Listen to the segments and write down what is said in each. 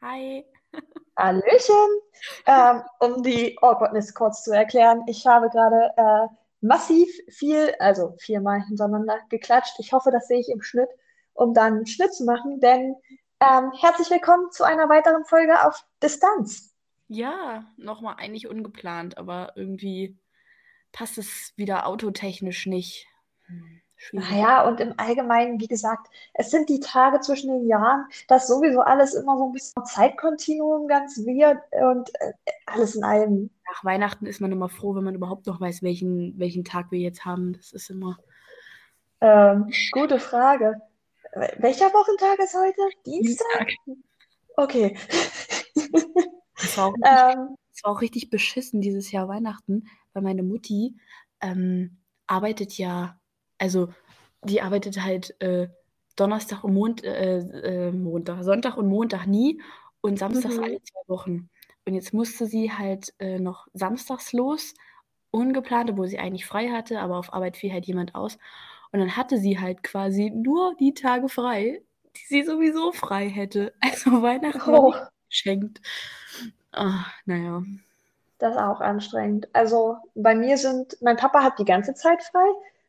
Hi. Hallöchen. Ähm, um die Awkwardness kurz zu erklären, ich habe gerade äh, massiv viel, also viermal hintereinander geklatscht. Ich hoffe, das sehe ich im Schnitt, um dann einen Schnitt zu machen, denn ähm, herzlich willkommen zu einer weiteren Folge auf Distanz. Ja, nochmal eigentlich ungeplant, aber irgendwie passt es wieder autotechnisch nicht. Hm, schwierig. Naja, und im Allgemeinen, wie gesagt, es sind die Tage zwischen den Jahren, das sowieso alles immer so ein bisschen Zeitkontinuum ganz weird und äh, alles in allem. Nach Weihnachten ist man immer froh, wenn man überhaupt noch weiß, welchen, welchen Tag wir jetzt haben. Das ist immer. Ähm, gute Frage. Welcher Wochentag ist heute? Dienstag? Okay. Es war, auch richtig, Ähm, war auch richtig beschissen dieses Jahr Weihnachten, weil meine Mutti ähm, arbeitet ja, also die arbeitet halt äh, Donnerstag und Mond, äh, äh, Montag, Sonntag und Montag nie und samstags mhm. alle zwei Wochen. Und jetzt musste sie halt äh, noch samstags los, ungeplant, obwohl sie eigentlich frei hatte, aber auf Arbeit fiel halt jemand aus. Und dann hatte sie halt quasi nur die Tage frei, die sie sowieso frei hätte. Also Weihnachten Oh, geschenkt. Ah, naja. das ist auch anstrengend. Also bei mir sind, mein Papa hat die ganze Zeit frei,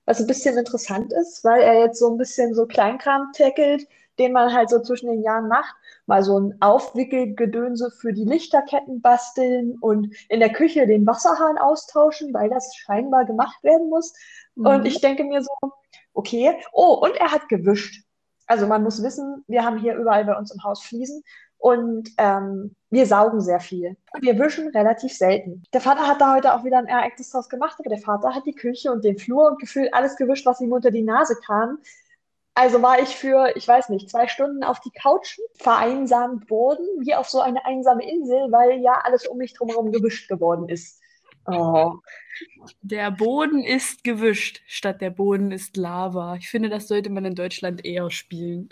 was ein bisschen interessant ist, weil er jetzt so ein bisschen so Kleinkram tackelt, den man halt so zwischen den Jahren macht. Mal so ein Aufwickelgedönse für die Lichterketten basteln und in der Küche den Wasserhahn austauschen, weil das scheinbar gemacht werden muss. Und Mhm. ich denke mir so, okay. Oh, und er hat gewischt. Also man muss wissen, wir haben hier überall bei uns im Haus Fliesen und ähm, wir saugen sehr viel. Wir wischen relativ selten. Der Vater hat da heute auch wieder ein Ereignis draus gemacht, aber der Vater hat die Küche und den Flur und gefühlt alles gewischt, was ihm unter die Nase kam. Also war ich für, ich weiß nicht, zwei Stunden auf die Couch vereinsamt worden, wie auf so eine einsame Insel, weil ja alles um mich drumherum gewischt geworden ist. Oh. Der Boden ist gewischt, statt der Boden ist Lava. Ich finde, das sollte man in Deutschland eher spielen.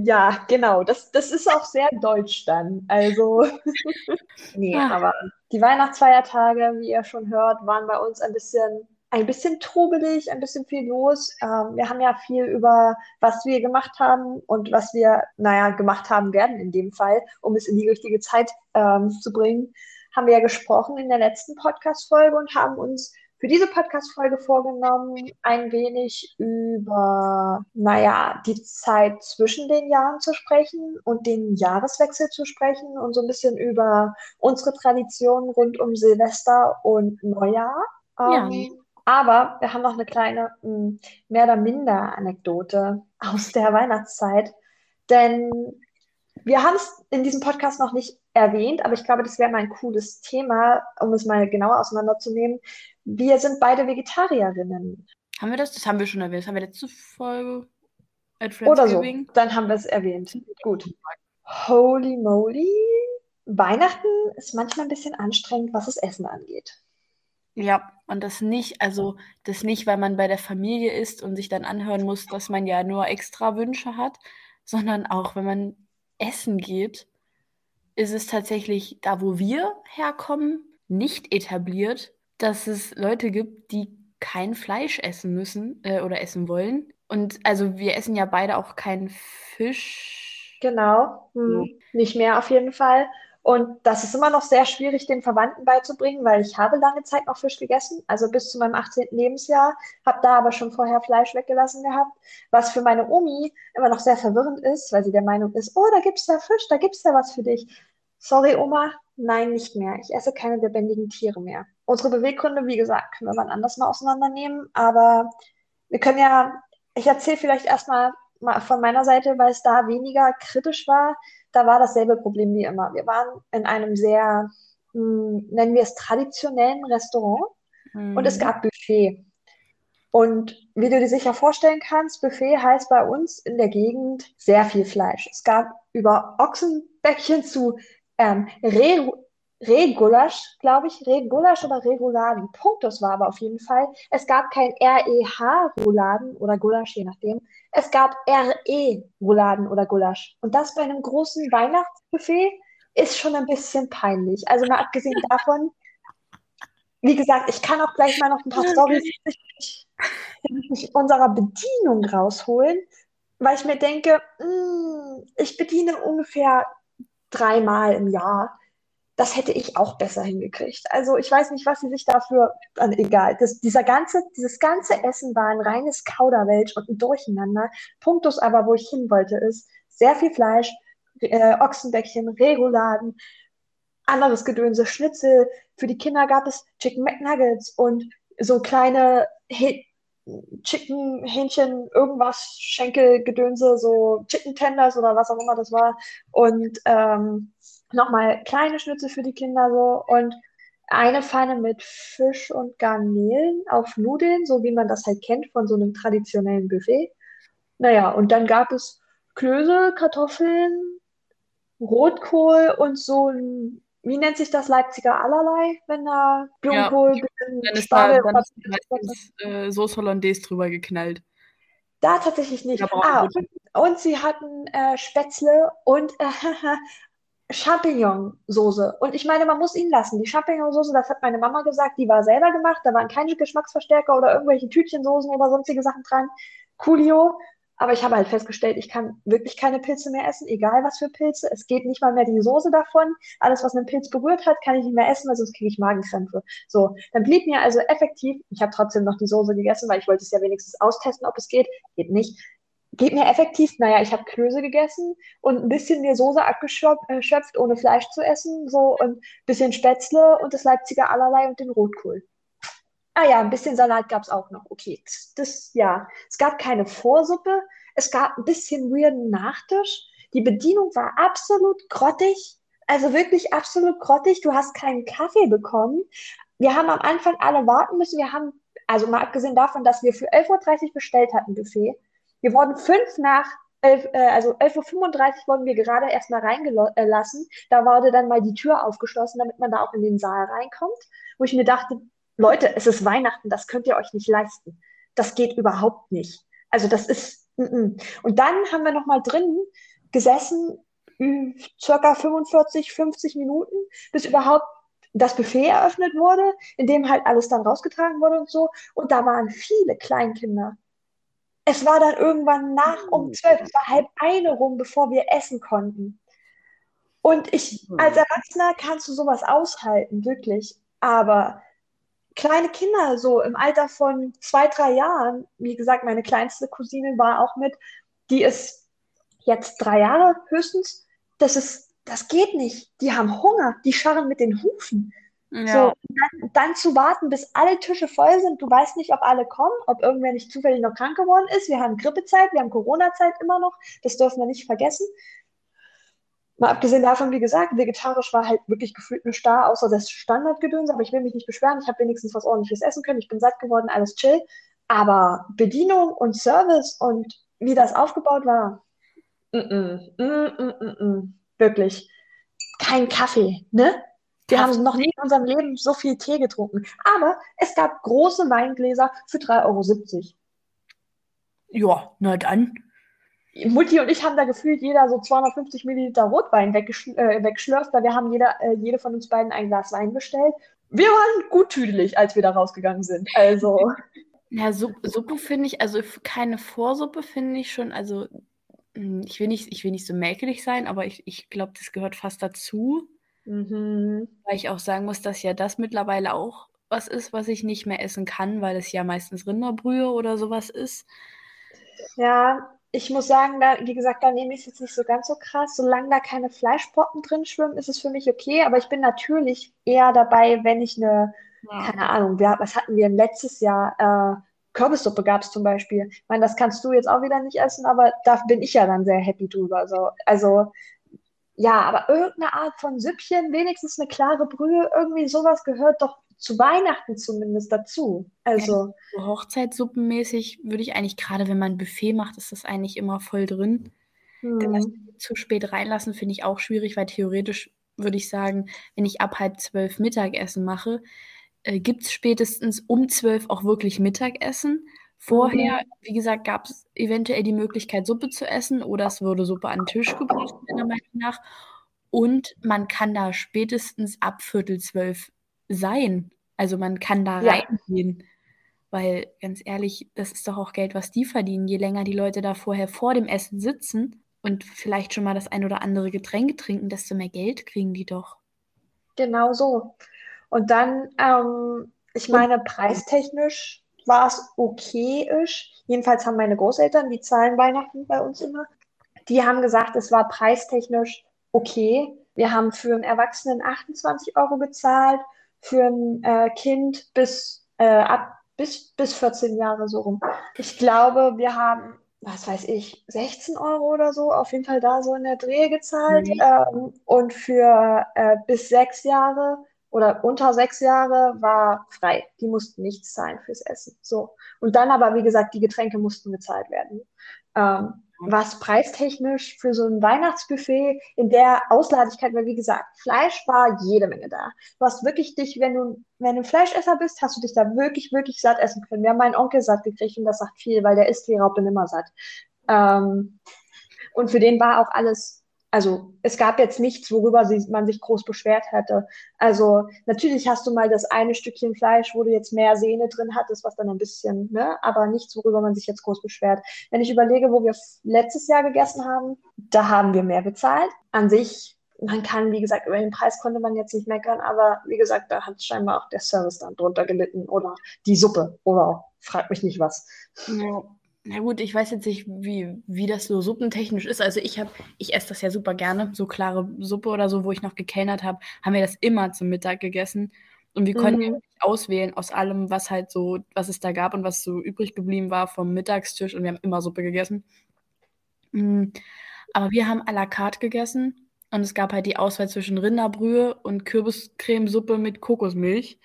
Ja, genau. Das, das ist auch sehr deutsch dann. Also, nee, Ah, aber die Weihnachtsfeiertage, wie ihr schon hört, waren bei uns ein bisschen, ein bisschen trubelig, ein bisschen viel los. Ähm, wir haben ja viel über, was wir gemacht haben und was wir, naja, gemacht haben werden in dem Fall, um es in die richtige Zeit ähm, zu bringen, haben wir ja gesprochen in der letzten Podcast-Folge und haben uns für diese Podcast-Folge vorgenommen, ein wenig über, naja, die Zeit zwischen den Jahren zu sprechen und den Jahreswechsel zu sprechen und so ein bisschen über unsere Traditionen rund um Silvester und Neujahr. ja. Ähm, aber wir haben noch eine kleine, mh, mehr oder minder Anekdote aus der Weihnachtszeit, denn wir haben es in diesem Podcast noch nicht erwähnt, aber ich glaube, das wäre mal ein cooles Thema, um es mal genauer auseinanderzunehmen. Wir sind beide Vegetarierinnen. Haben wir das? Das haben wir schon erwähnt. Das haben wir letzte Folge Oder so. Dann haben wir es erwähnt. Gut. Holy moly. Weihnachten ist manchmal ein bisschen anstrengend, was das Essen angeht. Ja, und das nicht, also das nicht, weil man bei der Familie ist und sich dann anhören muss, dass man ja nur extra Wünsche hat, sondern auch, wenn man essen geht, ist es tatsächlich da, wo wir herkommen, nicht etabliert, dass es Leute gibt, die kein Fleisch essen müssen äh, oder essen wollen. Und also wir essen ja beide auch keinen Fisch. Genau, So. hm, nicht mehr auf jeden Fall. Und das ist immer noch sehr schwierig, den Verwandten beizubringen, weil ich habe lange Zeit noch Fisch gegessen, also bis zu meinem 18. Lebensjahr, habe da aber schon vorher Fleisch weggelassen gehabt, was für meine Omi immer noch sehr verwirrend ist, weil sie der Meinung ist, oh, da gibt's ja Fisch, da gibt's ja was für dich. Sorry, Oma, nein, nicht mehr. Ich esse keine lebendigen Tiere mehr. Unsere Beweggründe, wie gesagt, können wir wann anders mal auseinandernehmen, aber wir können ja, ich erzähle vielleicht erstmal mal von meiner Seite, weil es da weniger kritisch war. Da war dasselbe Problem wie immer. Wir waren in einem sehr, mh, nennen wir es traditionellen Restaurant und es Mhm. gab Buffet. Und wie du dir sicher vorstellen kannst, Buffet heißt bei uns in der Gegend sehr viel Fleisch. Es gab über Ochsenbäckchen zu ähm, Reh, Rehgulasch, glaube ich, Rehgulasch oder Rehrouladen. Punkt, das war aber auf jeden Fall. Es gab kein REH-Rouladen oder Gulasch, je nachdem. Es gab RE-Rouladen oder Gulasch. Und das bei einem großen Weihnachtsbuffet ist schon ein bisschen peinlich. Also mal abgesehen davon, wie gesagt, ich kann auch gleich mal noch ein paar Storys unserer Bedienung rausholen, weil ich mir denke, mh, ich bediene ungefähr dreimal im Jahr. Das hätte ich auch besser hingekriegt. Also ich weiß nicht, was sie sich dafür, äh, egal. Das, dieser ganze, dieses ganze Essen war ein reines Kauderwelsch und ein Durcheinander. Punktus aber, wo ich hin wollte, ist sehr viel Fleisch, äh, Ochsenbäckchen, Reguladen, anderes Gedönse, Schnitzel. Für die Kinder gab es Chicken McNuggets und so kleine He Chicken, Hähnchen, irgendwas, Schenkelgedönse, so Chicken Tenders oder was auch immer das war. Und ähm, nochmal kleine Schnitzel für die Kinder so und eine Pfanne mit Fisch und Garnelen auf Nudeln, so wie man das halt kennt von so einem traditionellen Buffet. Naja, und dann gab es Klöße, Kartoffeln, Rotkohl und so ein wie nennt sich das Leipziger allerlei, wenn da Blumenkohl, ja, dann ist Spargel da, dann ist meistens äh, Sauce Hollandaise drüber geknallt. Da tatsächlich nicht. Ah, und, und, sie hatten äh, Spätzle und äh, Champignonsoße. Und ich meine, man muss ihn lassen. Die Champignonsoße, das hat meine Mama gesagt, die war selber gemacht. Da waren keine Geschmacksverstärker oder irgendwelche Tütchensoßen oder sonstige Sachen dran. Coolio. Aber ich habe halt festgestellt, ich kann wirklich keine Pilze mehr essen, egal was für Pilze. Es geht nicht mal mehr die Soße davon. Alles, was einen Pilz berührt hat, kann ich nicht mehr essen, weil sonst kriege ich Magenkrämpfe. So, dann blieb mir also effektiv, ich habe trotzdem noch die Soße gegessen, weil ich wollte es ja wenigstens austesten, ob es geht. Geht nicht. Geht mir effektiv, naja, ich habe Klöße gegessen und ein bisschen mir Soße abgeschöpft, ohne Fleisch zu essen, so und ein bisschen Spätzle und das Leipziger allerlei und den Rotkohl. Ah ja, ein bisschen Salat gab es auch noch. Okay, das, ja. Es gab keine Vorsuppe. Es gab ein bisschen weirden Nachtisch. Die Bedienung war absolut grottig. Also wirklich absolut grottig. Du hast keinen Kaffee bekommen. Wir haben am Anfang alle warten müssen. Wir haben, also mal abgesehen davon, dass wir für 11.30 Uhr bestellt hatten, Buffet. Wir wurden fünf nach 11, äh, also 11.35 Uhr wurden wir gerade erstmal reingelassen. Da wurde dann mal die Tür aufgeschlossen, damit man da auch in den Saal reinkommt. Wo ich mir dachte, Leute, es ist Weihnachten, das könnt ihr euch nicht leisten. Das geht überhaupt nicht. Also das ist. Mm -mm. Und dann haben wir noch mal drin gesessen, circa 45, 50 Minuten, bis überhaupt das Buffet eröffnet wurde, in dem halt alles dann rausgetragen wurde und so. Und da waren viele Kleinkinder. Es war dann irgendwann nach um oh. zwölf, es war halb eine rum, bevor wir essen konnten. Und ich, als hm. Erwachsener kannst du sowas aushalten, wirklich. Aber kleine Kinder, so im Alter von zwei, drei Jahren. Wie gesagt, meine kleinste Cousine war auch mit, die ist jetzt drei Jahre höchstens. Das ist, das geht nicht. Die haben Hunger, die scharren mit den Hufen. Ja. So, dann, dann, zu warten, bis alle Tische voll sind, du weißt nicht, ob alle kommen, ob irgendwer nicht zufällig noch krank geworden ist. Wir haben Grippezeit, wir haben Corona-Zeit immer noch, das dürfen wir nicht vergessen. Mal abgesehen davon, wie gesagt, vegetarisch war halt wirklich gefühlt nur starr, außer das Standardgedöns, aber ich will mich nicht beschweren, ich habe wenigstens was ordentliches essen können, ich bin satt geworden, alles chill. Aber Bedienung und Service und wie das aufgebaut war, mm -mm, mm wirklich kein Kaffee, ne? Wir haben noch nie in unserem Leben so viel Tee getrunken. Aber es gab große Weingläser für 3,70 Euro. Ja, na dann. Mutti und ich haben da gefühlt jeder so 250 Milliliter Rotwein weggeschl äh, weggeschlürft, weil wir haben jeder, äh, jede von uns beiden ein Glas Wein bestellt. Wir waren gut tüdelig, als wir da rausgegangen sind. Also. Ja, Suppe, Suppe finde ich, also keine Vorsuppe finde ich schon, also hm, ich will nicht, ich will nicht so mäkelig sein, aber ich, ich glaube, das gehört fast dazu. Mhm. Weil ich auch sagen muss, dass ja das mittlerweile auch was ist, was ich nicht mehr essen kann, weil es ja meistens Rinderbrühe oder sowas ist. Ja, ich muss sagen, da, wie gesagt, da nehme ich es jetzt nicht so ganz so krass. Solange da keine Fleischpoppen drin schwimmen, ist es für mich okay. Aber ich bin natürlich eher dabei, wenn ich eine, ja. keine Ahnung, was hatten wir letztes Jahr? Äh, Kürbissuppe gab es zum Beispiel. Ich meine, das kannst du jetzt auch wieder nicht essen, aber da bin ich ja dann sehr happy drüber. So. Also, ja, aber irgendeine Art von Süppchen, wenigstens eine klare Brühe, irgendwie sowas gehört doch zu Weihnachten zumindest dazu. Also ja, so Hochzeitssuppenmäßig würde ich eigentlich gerade, wenn man ein Buffet macht, ist das eigentlich immer voll drin. Hm. Denn das zu spät reinlassen finde ich auch schwierig, weil theoretisch würde ich sagen, wenn ich ab halb zwölf Mittagessen mache, äh, gibt es spätestens um zwölf auch wirklich Mittagessen. Vorher, mhm. wie gesagt, gab es eventuell die Möglichkeit, Suppe zu essen oder es würde Suppe an den Tisch gebracht, meiner Meinung nach. Und man kann da spätestens ab Viertel zwölf sein. Also man kann da ja. reingehen. Weil ganz ehrlich, das ist doch auch Geld, was die verdienen. Je länger die Leute da vorher vor dem Essen sitzen und vielleicht schon mal das ein oder andere Getränk trinken, desto mehr Geld kriegen die doch. Genau so. Und dann, ähm, ich meine, preistechnisch war es okay-isch. Jedenfalls haben meine Großeltern, die zahlen Weihnachten bei uns immer, die haben gesagt, es war preistechnisch okay. Wir haben für einen Erwachsenen 28 Euro gezahlt, für ein äh, Kind bis, äh, ab, bis, bis 14 Jahre so rum. Ich glaube, wir haben, was weiß ich, 16 Euro oder so, auf jeden Fall da so in der Drehe gezahlt. Mhm. Ähm, und für äh, bis sechs Jahre oder unter sechs Jahre war frei. Die mussten nichts zahlen fürs Essen. So. Und dann aber, wie gesagt, die Getränke mussten bezahlt werden. Ähm, was preistechnisch für so ein Weihnachtsbuffet in der Ausladigkeit, weil wie gesagt, Fleisch war jede Menge da. Du hast wirklich dich, wenn du, wenn du Fleischesser bist, hast du dich da wirklich, wirklich satt essen können. Wir haben meinen Onkel satt gekriegt und das sagt viel, weil der isst die Raupe nimmer satt. Ähm, und für den war auch alles also es gab jetzt nichts, worüber sie, man sich groß beschwert hätte. Also natürlich hast du mal das eine Stückchen Fleisch, wo du jetzt mehr Sehne drin hattest, was dann ein bisschen, ne, aber nichts, worüber man sich jetzt groß beschwert. Wenn ich überlege, wo wir letztes Jahr gegessen haben, da haben wir mehr bezahlt. An sich, man kann, wie gesagt, über den Preis konnte man jetzt nicht meckern, aber wie gesagt, da hat scheinbar auch der Service dann drunter gelitten oder die Suppe oder frag mich nicht was. Ja. Na gut, ich weiß jetzt nicht, wie, wie das so suppentechnisch ist. Also ich habe, ich esse das ja super gerne. So klare Suppe oder so, wo ich noch gekellnert habe, haben wir das immer zum Mittag gegessen. Und wir mhm. konnten ja auswählen aus allem, was halt so, was es da gab und was so übrig geblieben war vom Mittagstisch. Und wir haben immer Suppe gegessen. Mhm. Aber wir haben à la carte gegessen. Und es gab halt die Auswahl zwischen Rinderbrühe und Kürbiscremesuppe mit Kokosmilch.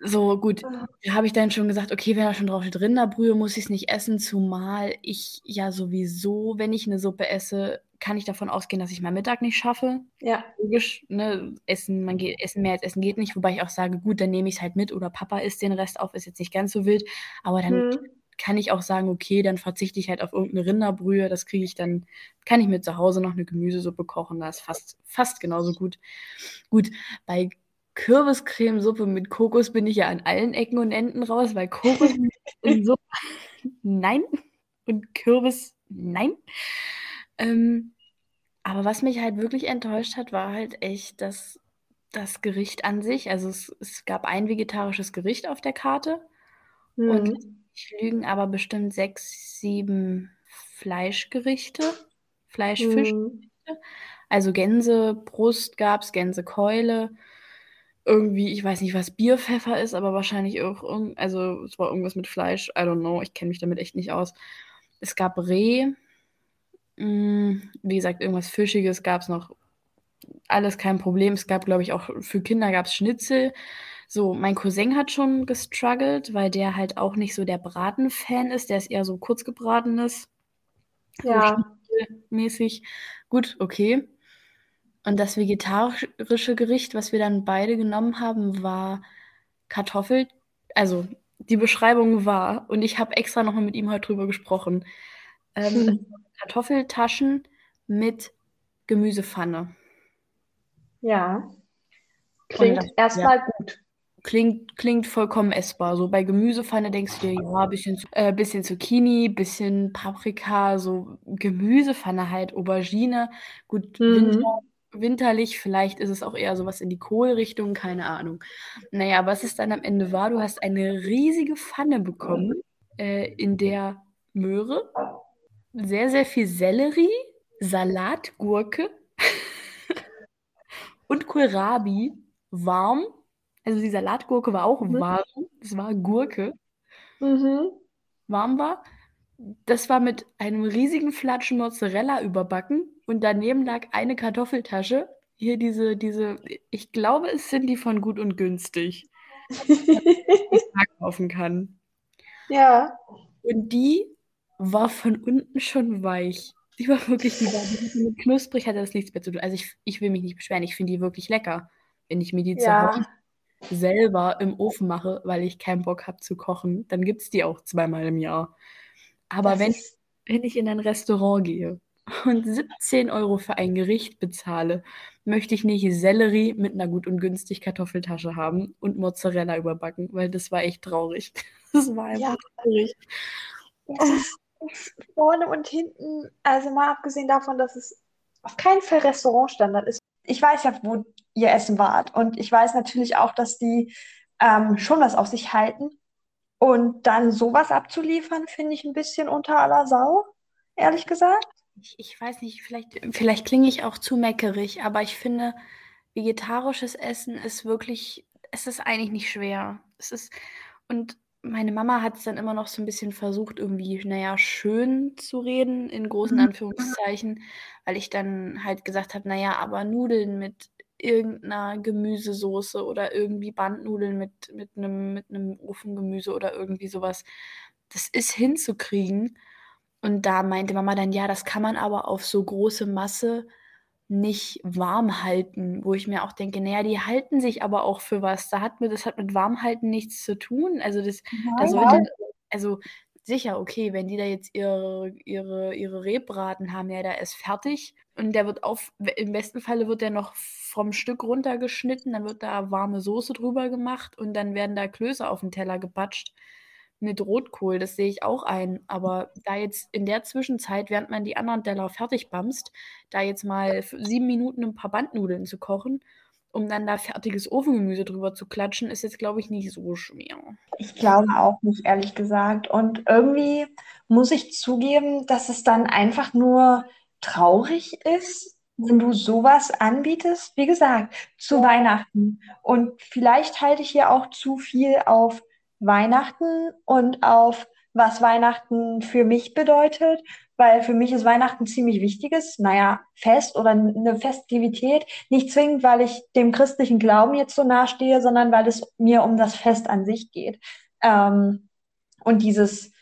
So, gut, ah. habe ich dann schon gesagt, okay, wenn da schon drauf steht Rinderbrühe, muss ich es nicht essen, zumal ich ja sowieso, wenn ich eine Suppe esse, kann ich davon ausgehen, dass ich meinen Mittag nicht schaffe. Ja. Logisch, ne, Essen, man geht, Essen mehr als Essen geht nicht, wobei ich auch sage, gut, dann nehme ich es halt mit oder Papa isst den Rest auf, ist jetzt nicht ganz so wild, aber dann hm. kann ich auch sagen, okay, dann verzichte ich halt auf irgendeine Rinderbrühe, das kriege ich dann, kann ich mir zu Hause noch eine Gemüsesuppe kochen, das ist fast, fast genauso gut. Gut, bei Kürbiscremesuppe mit Kokos bin ich ja an allen Ecken und Enden raus, weil Kokos in Suppe, nein. Und Kürbis, nein. Ähm, aber was mich halt wirklich enttäuscht hat, war halt echt das, das Gericht an sich. Also es, es gab ein vegetarisches Gericht auf der Karte mhm. und ich lügen aber bestimmt sechs, sieben Fleischgerichte, Fleischfischgerichte. Mhm. Also Gänsebrust gab es, Gänsekeule, irgendwie, ich weiß nicht, was Bierpfeffer ist, aber wahrscheinlich auch, also es war irgendwas mit Fleisch, I don't know, ich kenne mich damit echt nicht aus. Es gab Reh, mh, mm, wie gesagt, irgendwas Fischiges gab es noch, alles kein Problem. Es gab, glaube ich, auch für Kinder gab es Schnitzel. So, mein Cousin hat schon gestruggelt, weil der halt auch nicht so der Braten-Fan ist, der ist eher so kurzgebratenes. Ja. So mäßig. Gut, okay. Und das vegetarische Gericht, was wir dann beide genommen haben, war Kartoffel. Also die Beschreibung war, und ich habe extra nochmal mit ihm heute drüber gesprochen, ähm, hm. Kartoffeltaschen mit Gemüsepfanne. Ja. Klingt erstmal ja. gut. Klingt, klingt vollkommen essbar. So bei Gemüsepfanne denkst du dir, ja, bisschen, äh, bisschen Zucchini, bisschen Paprika, so Gemüsepfanne halt, Aubergine. Gut, mhm. Winter winterlich, vielleicht ist es auch eher sowas in die Kohlrichtung, keine Ahnung. Naja, was es dann am Ende war, du hast eine riesige Pfanne bekommen, äh, in der Möhre, sehr, sehr viel Sellerie, Salatgurke und Kohlrabi warm. Also die Salatgurke war auch mhm. warm, es war Gurke. Mhm. Warm war. Das war mit einem riesigen Flatschen Mozzarella überbacken und daneben lag eine Kartoffeltasche. Hier diese, diese, ich glaube, es sind die von gut und günstig. die man kaufen kann. Ja. Und die war von unten schon weich. Die war wirklich, die war knusprig, hatte das nichts mehr zu tun. Also ich, ich will mich nicht beschweren, ich finde die wirklich lecker. Wenn ich mir die ja. zu Hause selber im Ofen mache, weil ich keinen Bock habe zu kochen, dann gibt es die auch zweimal im Jahr. Aber wenn, wenn ich in ein Restaurant gehe und 17 Euro für ein Gericht bezahle, möchte ich nicht Sellerie mit einer gut und günstig Kartoffeltasche haben und Mozzarella überbacken, weil das war echt traurig. Das war einfach ja. traurig. Vorne und hinten, also mal abgesehen davon, dass es auf keinen Fall Restaurantstandard ist. Ich weiß ja, wo ihr Essen wart und ich weiß natürlich auch, dass die ähm, schon was auf sich halten. Und dann sowas abzuliefern, finde ich ein bisschen unter aller Sau, ehrlich gesagt. Ich, ich weiß nicht, vielleicht, vielleicht klinge ich auch zu meckerig, aber ich finde, vegetarisches Essen ist wirklich, es ist eigentlich nicht schwer. Es ist, und meine Mama hat es dann immer noch so ein bisschen versucht, irgendwie, naja, schön zu reden, in großen mhm. Anführungszeichen, weil ich dann halt gesagt habe, naja, aber Nudeln mit irgendeiner Gemüsesoße oder irgendwie Bandnudeln mit, mit einem mit Ofengemüse oder irgendwie sowas, das ist hinzukriegen. Und da meinte Mama dann, ja, das kann man aber auf so große Masse nicht warm halten, wo ich mir auch denke, naja, die halten sich aber auch für was. Da hat mir, das hat mit Warmhalten nichts zu tun. Also das, ja, da sollte, also sicher, okay, wenn die da jetzt ihre, ihre, ihre Rebbraten haben, ja, der ist fertig und der wird auf, im besten Falle wird der noch vom Stück runtergeschnitten, dann wird da warme Soße drüber gemacht und dann werden da Klöße auf den Teller gepatscht mit Rotkohl, das sehe ich auch ein. Aber da jetzt in der Zwischenzeit, während man die anderen Teller fertig bamst, da jetzt mal sieben Minuten ein paar Bandnudeln zu kochen, um dann da fertiges Ofengemüse drüber zu klatschen, ist jetzt, glaube ich, nicht so schwer. Ich glaube auch nicht, ehrlich gesagt. Und irgendwie muss ich zugeben, dass es dann einfach nur traurig ist, wenn du sowas anbietest, wie gesagt, zu Weihnachten. Und vielleicht halte ich hier auch zu viel auf Weihnachten und auf was Weihnachten für mich bedeutet, weil für mich ist Weihnachten ziemlich wichtiges, naja, Fest oder eine Festivität. Nicht zwingend, weil ich dem christlichen Glauben jetzt so nahe stehe, sondern weil es mir um das Fest an sich geht. Ähm, und dieses,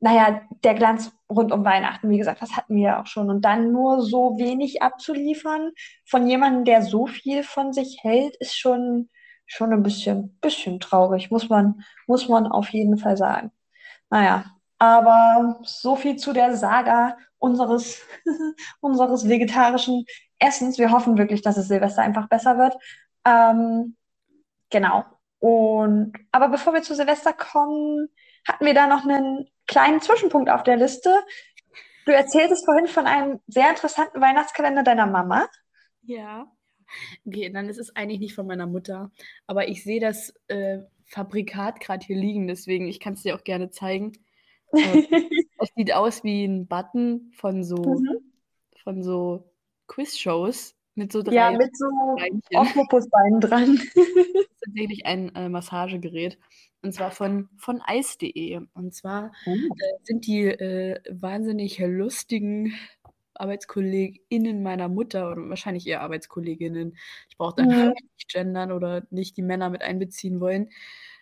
naja, der Glanz rund um Weihnachten, wie gesagt, das hatten wir ja auch schon. Und dann nur so wenig abzuliefern von jemandem, der so viel von sich hält, ist schon, schon ein bisschen, bisschen traurig, muss man, muss man auf jeden Fall sagen. Naja, aber so viel zu der Saga unseres, unseres vegetarischen Essens. Wir hoffen wirklich, dass es Silvester einfach besser wird. Ähm, genau. Und, aber bevor wir zu Silvester kommen, hatten wir da noch einen kleinen Zwischenpunkt auf der Liste. Du erzähltest vorhin von einem sehr interessanten Weihnachtskalender deiner Mama. Ja. Okay, dann ist es eigentlich nicht von meiner Mutter. Aber ich sehe das äh, Fabrikat gerade hier liegen, deswegen ich kann es dir auch gerne zeigen. Äh, es sieht aus wie ein Button von so, mhm. von so Quiz-Shows mit so drei. Ja, mit so Oktopusbeinen dran. das ist tatsächlich ein äh, Massagegerät. Und zwar von, von ice.de. Und zwar oh. äh, sind die äh, wahnsinnig lustigen ArbeitskollegInnen meiner Mutter oder wahrscheinlich eher Arbeitskolleginnen, ich brauche da mhm. nicht gendern oder nicht die Männer mit einbeziehen wollen,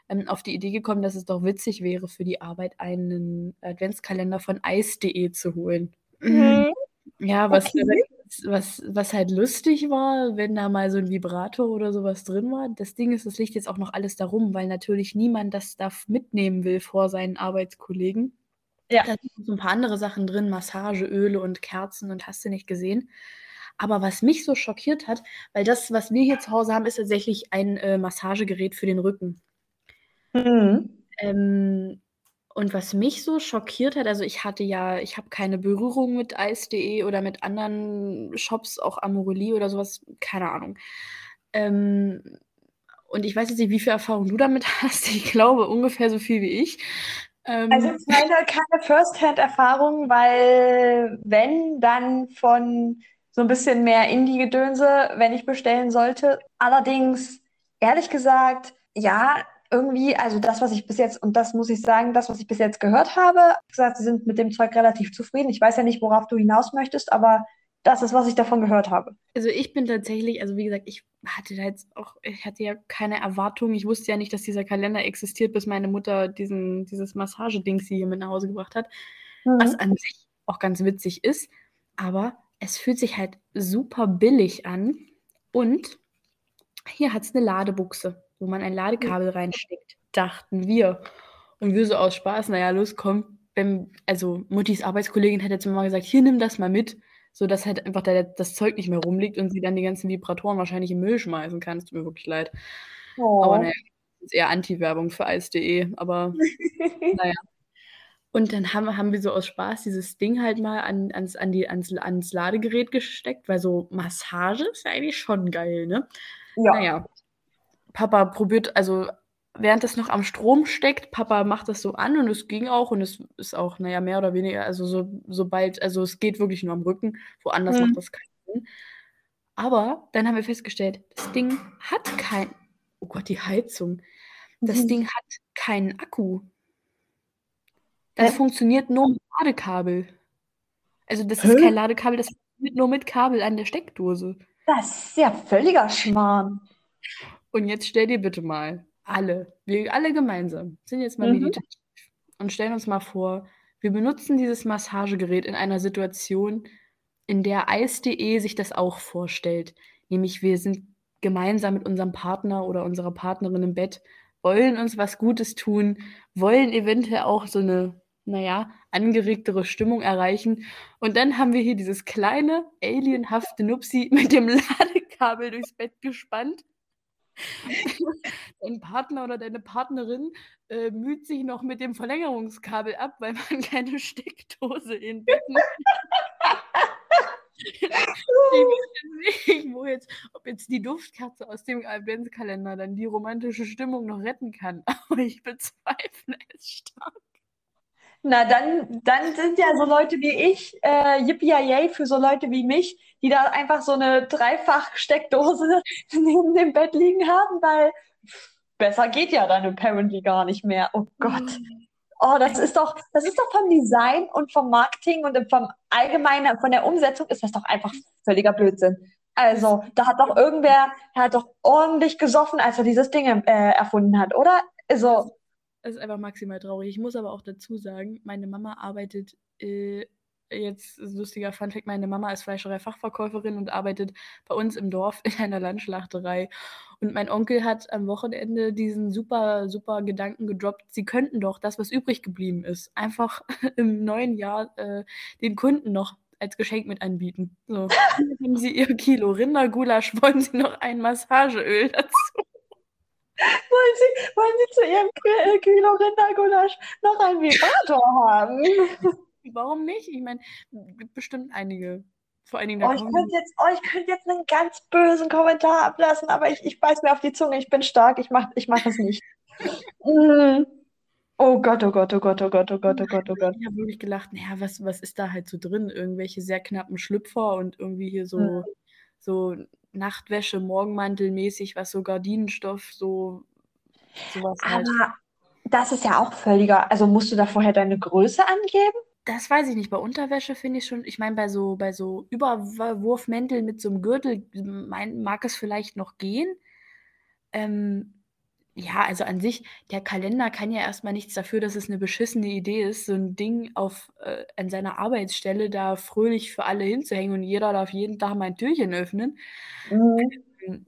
ähm, auf die Idee gekommen, dass es doch witzig wäre, für die Arbeit einen Adventskalender von ice.de zu holen. Mhm. Ja, was, okay. was, was halt lustig war, wenn da mal so ein Vibrator oder sowas drin war. Das Ding ist, das liegt jetzt auch noch alles darum, weil natürlich niemand das Stuff mitnehmen will vor seinen Arbeitskollegen. Ja. Da sind so ein paar andere Sachen drin, Massageöle und Kerzen und hast du nicht gesehen. Aber was mich so schockiert hat, weil das, was wir hier zu Hause haben, ist tatsächlich ein äh, Massagegerät für den Rücken. Mhm. Ähm, und was mich so schockiert hat, also ich hatte ja, ich habe keine Berührung mit Ice.de oder mit anderen Shops, auch Amorelie oder sowas, keine Ahnung. Ähm, und ich weiß jetzt nicht, wie viel Erfahrung du damit hast. Ich glaube ungefähr so viel wie ich. Ähm, also keine, keine First-Hand-Erfahrung, weil wenn, dann von so ein bisschen mehr Indie-Gedönse, wenn ich bestellen sollte. Allerdings, ehrlich gesagt, ja, irgendwie, also das, was ich bis jetzt, und das muss ich sagen, das, was ich bis jetzt gehört habe, gesagt, sie sind mit dem Zeug relativ zufrieden. Ich weiß ja nicht, worauf du hinaus möchtest, aber das ist, was ich davon gehört habe. Also ich bin tatsächlich, also wie gesagt, ich hatte da jetzt auch, ich hatte ja keine Erwartungen. Ich wusste ja nicht, dass dieser Kalender existiert, bis meine Mutter diesen, dieses Massageding sie hier mit nach Hause gebracht hat. Mhm. Was an sich auch ganz witzig ist. Aber es fühlt sich halt super billig an. Und hier hat es eine Ladebuchse, wo man ein Ladekabel mhm. reinsteckt, dachten wir. Und wir so aus Spaß, naja, los, komm. Wenn, also Muttis Arbeitskollegin hätte jetzt mal gesagt, hier nimm das mal mit so dass halt einfach der, das Zeug nicht mehr rumliegt und sie dann die ganzen Vibratoren wahrscheinlich im Müll schmeißen kann. Es tut mir wirklich leid. Oh. Aber naja, das ist eher Anti-Werbung für Eis.de, aber naja. Und dann haben, haben wir so aus Spaß dieses Ding halt mal an, ans, an die, ans, ans Ladegerät gesteckt, weil so Massage ist ja eigentlich schon geil, ne? Ja. Naja, Papa probiert, also während es noch am Strom steckt, Papa macht das so an und es ging auch und es ist auch, naja, mehr oder weniger, also so, sobald, also es geht wirklich nur am Rücken, woanders Mhm. macht das keinen Sinn. Aber dann haben wir festgestellt, das Ding hat kein, oh Gott, die Heizung. Das Mhm. Ding hat keinen Akku. Das Hä? funktioniert nur mit Ladekabel. Also das ist Hä? kein Ladekabel, das funktioniert nur mit Kabel an der Steckdose. Das ist ja völliger Schmarrn. Und jetzt stell dir bitte mal, alle, wir alle gemeinsam, sind jetzt mal Mhm. meditativ und stellen uns mal vor, wir benutzen dieses Massagegerät in einer Situation, in der Eis.de sich das auch vorstellt. Nämlich wir sind gemeinsam mit unserem Partner oder unserer Partnerin im Bett, wollen uns was Gutes tun, wollen eventuell auch so eine, naja, angeregtere Stimmung erreichen. Und dann haben wir hier dieses kleine, alienhafte Nupsi mit dem Ladekabel durchs Bett gespannt. Dein Partner oder deine Partnerin äh, müht sich noch mit dem Verlängerungskabel ab, weil man keine Steckdose in Bett macht. Ich wo jetzt, ob jetzt die Duftkerze aus dem Adventskalender dann die romantische Stimmung noch retten kann. Aber ich bezweifle es stark. Na, dann, dann sind ja so Leute wie ich, äh, yippie für so Leute wie mich, die da einfach so eine Dreifach-Steckdose neben dem Bett liegen haben, weil besser geht ja dann apparently gar nicht mehr. Oh Gott. Oh, das ist doch, das ist doch vom Design und vom Marketing und vom Allgemeinen, von der Umsetzung ist das doch einfach völliger Blödsinn. Also, da hat doch irgendwer, der hat doch ordentlich gesoffen, als er dieses Ding äh, erfunden hat, oder? Also, Es ist einfach maximal traurig. Ich muss aber auch dazu sagen, meine Mama arbeitet äh, jetzt, lustiger Funfact, meine Mama ist Fleischerei-Fachverkäuferin und arbeitet bei uns im Dorf in einer Landschlachterei. Und mein Onkel hat am Wochenende diesen super, super Gedanken gedroppt, sie könnten doch das, was übrig geblieben ist, einfach im neuen Jahr äh, den Kunden noch als Geschenk mit anbieten. So, haben Sie Ihr Kilo Rindergulasch, wollen Sie noch ein Massageöl dazu? Wollen Sie, wollen Sie zu Ihrem Ki- äh, Kilo Rindergulasch noch einen Vibrator haben? Warum nicht? Ich meine, gibt bestimmt einige. Vor allen Dingen, Oh, ich könnte jetzt, oh, ich könnte jetzt einen ganz bösen Kommentar ablassen, aber ich, ich beiß mir auf die Zunge, ich bin stark, ich mach, ich mach es nicht. Mm. Oh Gott, oh Gott, oh Gott, oh Gott, oh Gott, oh Gott, oh Gott. Ich habe wirklich gelacht, naja, was, was ist da halt so drin? Irgendwelche sehr knappen Schlüpfer und irgendwie hier so, Mhm. so Nachtwäsche, Morgenmantelmäßig, was so Gardinenstoff, so sowas halt. Aber das ist ja auch völliger, also musst du da vorher deine Größe angeben? Das weiß ich nicht. Bei Unterwäsche finde ich schon, ich meine, bei so, bei so Überwurfmänteln mit so einem Gürtel mein, mag es vielleicht noch gehen. Ähm, ja, also an sich, der Kalender kann ja erstmal nichts dafür, dass es eine beschissene Idee ist, so ein Ding auf, äh, an seiner Arbeitsstelle da fröhlich für alle hinzuhängen und jeder darf jeden Tag mal ein Türchen öffnen. Mhm. Ähm,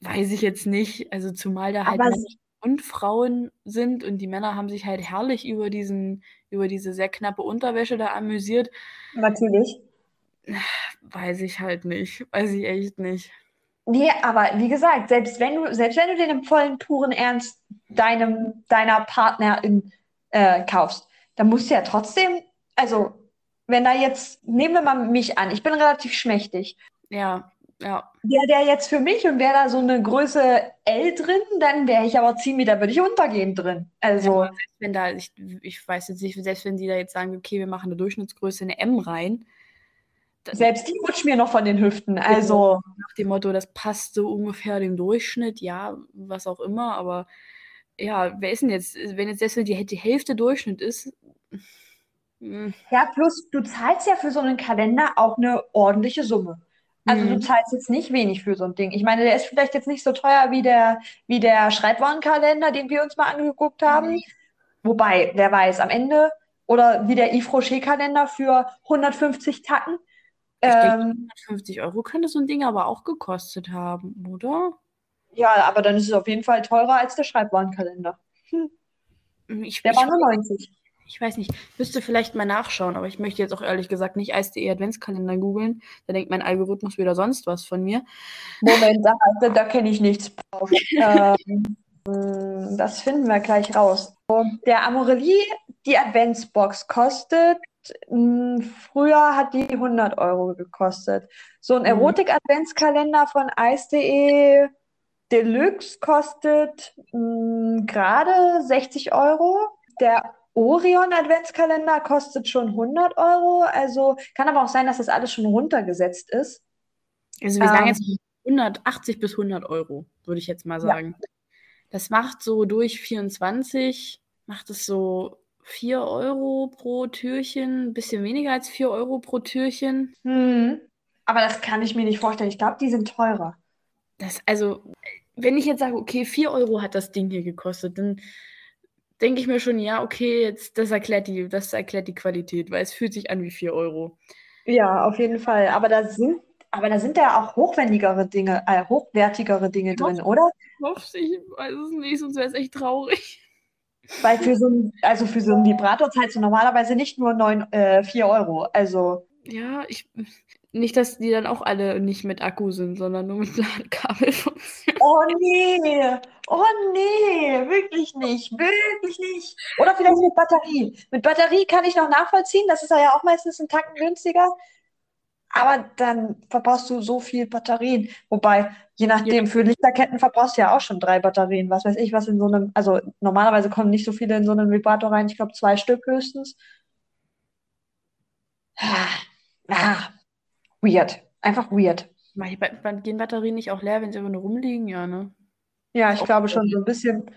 weiß ich jetzt nicht. Also zumal da halt und Frauen sind und die Männer haben sich halt herrlich über diesen, über diese sehr knappe Unterwäsche da amüsiert. natürlich. Weiß ich halt nicht. Weiß ich echt nicht. Nee, aber wie gesagt, selbst wenn du, selbst wenn du den im vollen, puren Ernst deinem, deiner Partnerin äh, kaufst, dann musst du ja trotzdem, also wenn da jetzt, nehmen wir mal mich an, ich bin relativ schmächtig. Ja, ja. Wäre der jetzt für mich und wäre da so eine Größe L drin, dann wäre ich aber ziemlich, da würde ich untergehen drin. Also, Ja, selbst wenn da, ich, ich weiß jetzt nicht, selbst wenn die da jetzt sagen, okay, wir machen eine Durchschnittsgröße, eine M rein, selbst die rutscht mir noch von den Hüften. Also, nach dem Motto, das passt so ungefähr dem Durchschnitt, ja, was auch immer, aber ja, wer ist denn jetzt, wenn jetzt selbst die, die Hälfte Durchschnitt ist, hm, ja, plus du zahlst ja für so einen Kalender auch eine ordentliche Summe. Also du hm, zahlst jetzt nicht wenig für so ein Ding. Ich meine, der ist vielleicht jetzt nicht so teuer wie der, wie der Schreibwarenkalender, den wir uns mal angeguckt haben. Wobei, wer weiß, am Ende, oder wie der Yves Rocher-Kalender für 150 Tacken. Ähm, 150 Euro könnte so ein Ding aber auch gekostet haben, oder? ja, aber dann ist es auf jeden Fall teurer als der Schreibwarenkalender. Hm, Ich, der ich, war nur 90. ich weiß nicht, müsste vielleicht mal nachschauen, aber ich möchte jetzt auch ehrlich gesagt nicht Eis.de Adventskalender googeln. Da denkt mein Algorithmus wieder sonst was von mir. Moment, da, da, da kenne ich nichts drauf. Ähm, das finden wir gleich raus. Der Amorelie die Adventsbox kostet, früher hat die 100 Euro gekostet. So ein Mhm. Erotik-Adventskalender von ice.de Deluxe kostet mh, gerade 60 Euro. Der Orion Adventskalender kostet schon 100 Euro. Also kann aber auch sein, dass das alles schon runtergesetzt ist. Also wir sagen Ähm, jetzt 180 bis 100 Euro, würde ich jetzt mal ja. sagen. Das macht so durch 24, macht es so 4 Euro pro Türchen, ein bisschen weniger als 4 Euro pro Türchen. Hm. Aber das kann ich mir nicht vorstellen. Ich glaube, die sind teurer. Das, also, wenn ich jetzt sage, okay, 4 Euro hat das Ding hier gekostet, dann denke ich mir schon, ja, okay, jetzt das erklärt die, das erklärt die Qualität, weil es fühlt sich an wie 4 Euro. Ja, auf jeden Fall. Aber da sind, aber da sind ja auch hochwendigere Dinge, äh, hochwertigere Dinge Ich hoffe, drin, oder? ich hoffe, ich weiß es nicht, sonst wäre es echt traurig. Weil für so ein, also für so einen Vibrator zahlst du normalerweise nicht nur 9, äh, 4 Euro. Also, Ja, ich. Nicht, dass die dann auch alle nicht mit Akku sind, sondern nur mit Ladekabel funktionieren. oh nee, oh nee, wirklich nicht, wirklich nicht. Oder vielleicht mit Batterie. Mit Batterie kann ich noch nachvollziehen, das ist ja auch meistens ein Tacken günstiger. Aber dann verbrauchst du so viel Batterien. Wobei, je nachdem, für Lichterketten verbrauchst du ja auch schon drei Batterien. Was weiß ich, was in so einem, also normalerweise kommen nicht so viele in so einen Vibrator rein. Ich glaube, zwei Stück höchstens. Ah, weird. Einfach weird. gehen Batterien nicht auch leer, wenn sie einfach nur rumliegen? Ja, ne? Ja, ich glaube schon, so ein bisschen,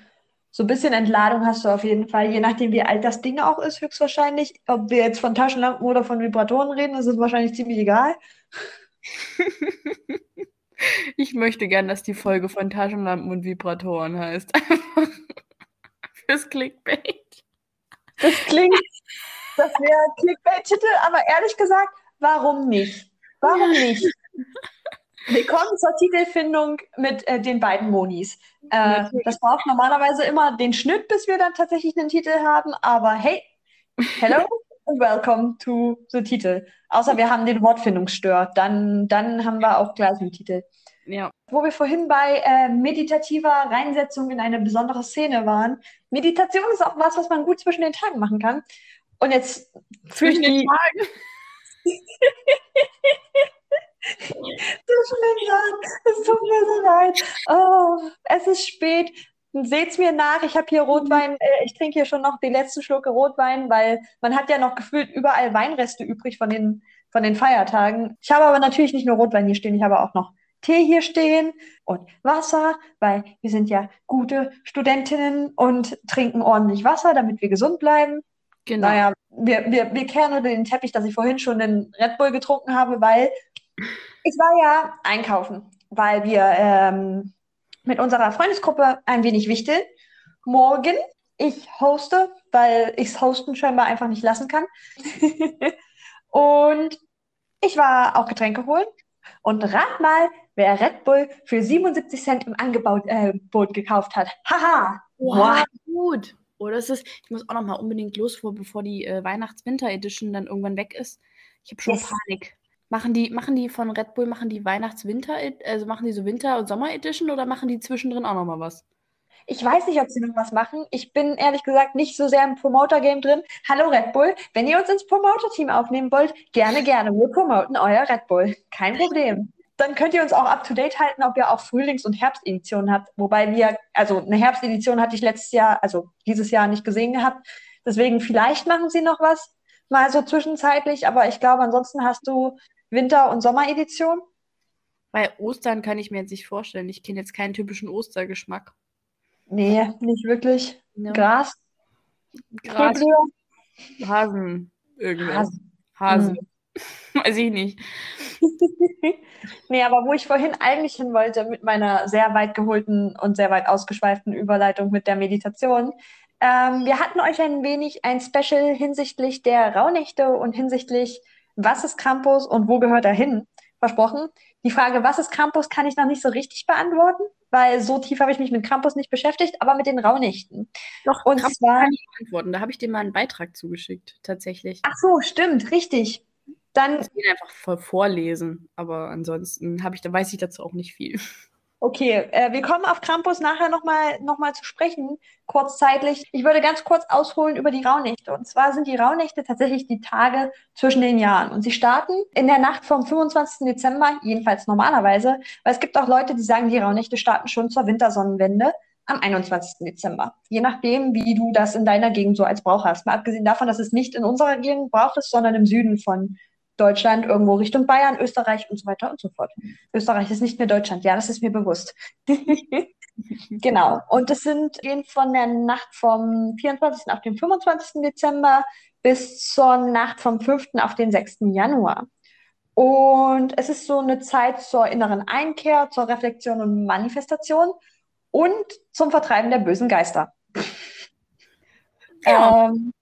so ein bisschen Entladung hast du auf jeden Fall. Je nachdem, wie alt das Ding auch ist, höchstwahrscheinlich. Ob wir jetzt von Taschenlampen oder von Vibratoren reden, ist es wahrscheinlich ziemlich egal. Ich möchte gern, dass die Folge von Taschenlampen und Vibratoren heißt. Fürs Clickbait. Das klingt, das wäre Clickbait-Titel, aber ehrlich gesagt, warum nicht? Warum nicht? Willkommen zur Titelfindung mit äh, den beiden Monis. Äh, das braucht normalerweise immer den Schnitt, bis wir dann tatsächlich einen Titel haben, aber hey, hello and welcome to the Titel. Außer wir haben den Wortfindungsstör, dann, dann haben wir auch gleich einen Titel. Ja. Wo wir vorhin bei äh, meditativer Reinsetzung in eine besondere Szene waren. Meditation ist auch was, was man gut zwischen den Tagen machen kann. Und jetzt Zwischen den Tagen. den Tagen. Es tut mir so leid. Oh, es ist spät. Seht's mir nach, ich habe hier Rotwein, äh, ich trinke hier schon noch die letzten Schlucke Rotwein, weil man hat ja noch gefühlt überall Weinreste übrig von den, von den Feiertagen. Ich habe aber natürlich nicht nur Rotwein hier stehen, ich habe auch noch Tee hier stehen und Wasser, weil wir sind ja gute Studentinnen und trinken ordentlich Wasser, damit wir gesund bleiben. Genau. Naja, wir, wir, wir kehren unter den Teppich, dass ich vorhin schon einen Red Bull getrunken habe, weil ich war ja einkaufen, weil wir ähm, mit unserer Freundesgruppe ein wenig wichteln. Morgen, ich hoste, weil ich es hosten scheinbar einfach nicht lassen kann. Und ich war auch Getränke holen. Und rat mal, wer Red Bull für 77 Cent im Angebot äh, gekauft hat. Haha! Wow, gut. Oder ist es, ich muss auch noch mal unbedingt los, vor, bevor die äh, Weihnachts-Winter-Edition dann irgendwann weg ist. Ich habe schon Yes. Panik. Machen die, machen die von Red Bull, machen die Weihnachts-Winter, also machen die so Winter- und Sommer-Edition oder machen die zwischendrin auch noch mal was? Ich weiß nicht, ob sie noch was machen. Ich bin ehrlich gesagt nicht so sehr im Promoter-Game drin. Hallo Red Bull, wenn ihr uns ins Promoter-Team aufnehmen wollt, gerne, gerne. Wir promoten euer Red Bull. Kein Problem. Dann könnt ihr uns auch up-to-date halten, ob ihr auch Frühlings- und Herbsteditionen habt. Wobei wir, also eine Herbstedition hatte ich letztes Jahr, also dieses Jahr nicht gesehen gehabt. Deswegen vielleicht machen sie noch was, mal so zwischenzeitlich. Aber ich glaube, ansonsten hast du Winter- und Sommeredition. Bei Ostern kann ich mir jetzt nicht vorstellen. Ich kenne jetzt keinen typischen Ostergeschmack. Nee, nicht wirklich. Ja. Gras, Gras, Frühblüher, Hasen, irgendwas. Hasen. Hase. Weiß ich nicht. Nee, aber wo ich vorhin eigentlich hin wollte mit meiner sehr weit geholten und sehr weit ausgeschweiften Überleitung mit der Meditation. Ähm, wir hatten euch ein wenig ein Special hinsichtlich der Rauhnächte und hinsichtlich, was ist Krampus und wo gehört er hin, versprochen. Die Frage, was ist Krampus, kann ich noch nicht so richtig beantworten, weil so tief habe ich mich mit Krampus nicht beschäftigt, aber mit den Rauhnächten. Doch, Und Krampus zwar, kann ich beantworten. Da habe ich dir mal einen Beitrag zugeschickt, tatsächlich. ach so, stimmt, richtig. Dann Ich will ihn einfach voll vorlesen, aber ansonsten habe ich, da weiß ich dazu auch nicht viel. Okay, äh, wir kommen auf Krampus nachher nochmal noch mal zu sprechen, kurzzeitlich. Ich würde ganz kurz ausholen über die Rauhnächte. Und zwar sind die Rauhnächte tatsächlich die Tage zwischen den Jahren. Und sie starten in der Nacht vom 25. Dezember, jedenfalls normalerweise, weil es gibt auch Leute, die sagen, die Rauhnächte starten schon zur Wintersonnenwende am 21. Dezember. Je nachdem, wie du das in deiner Gegend so als Brauch hast. Mal abgesehen davon, dass es nicht in unserer Gegend Brauch ist, sondern im Süden von Deutschland, irgendwo Richtung Bayern, Österreich und so weiter und so fort. Österreich ist nicht mehr Deutschland, ja, das ist mir bewusst. genau. Und es sind gehen von der Nacht vom 24. auf den 25. Dezember bis zur Nacht vom 5. auf den 6. Januar. Und es ist so eine Zeit zur inneren Einkehr, zur Reflexion und Manifestation und zum Vertreiben der bösen Geister. Ja. Ähm,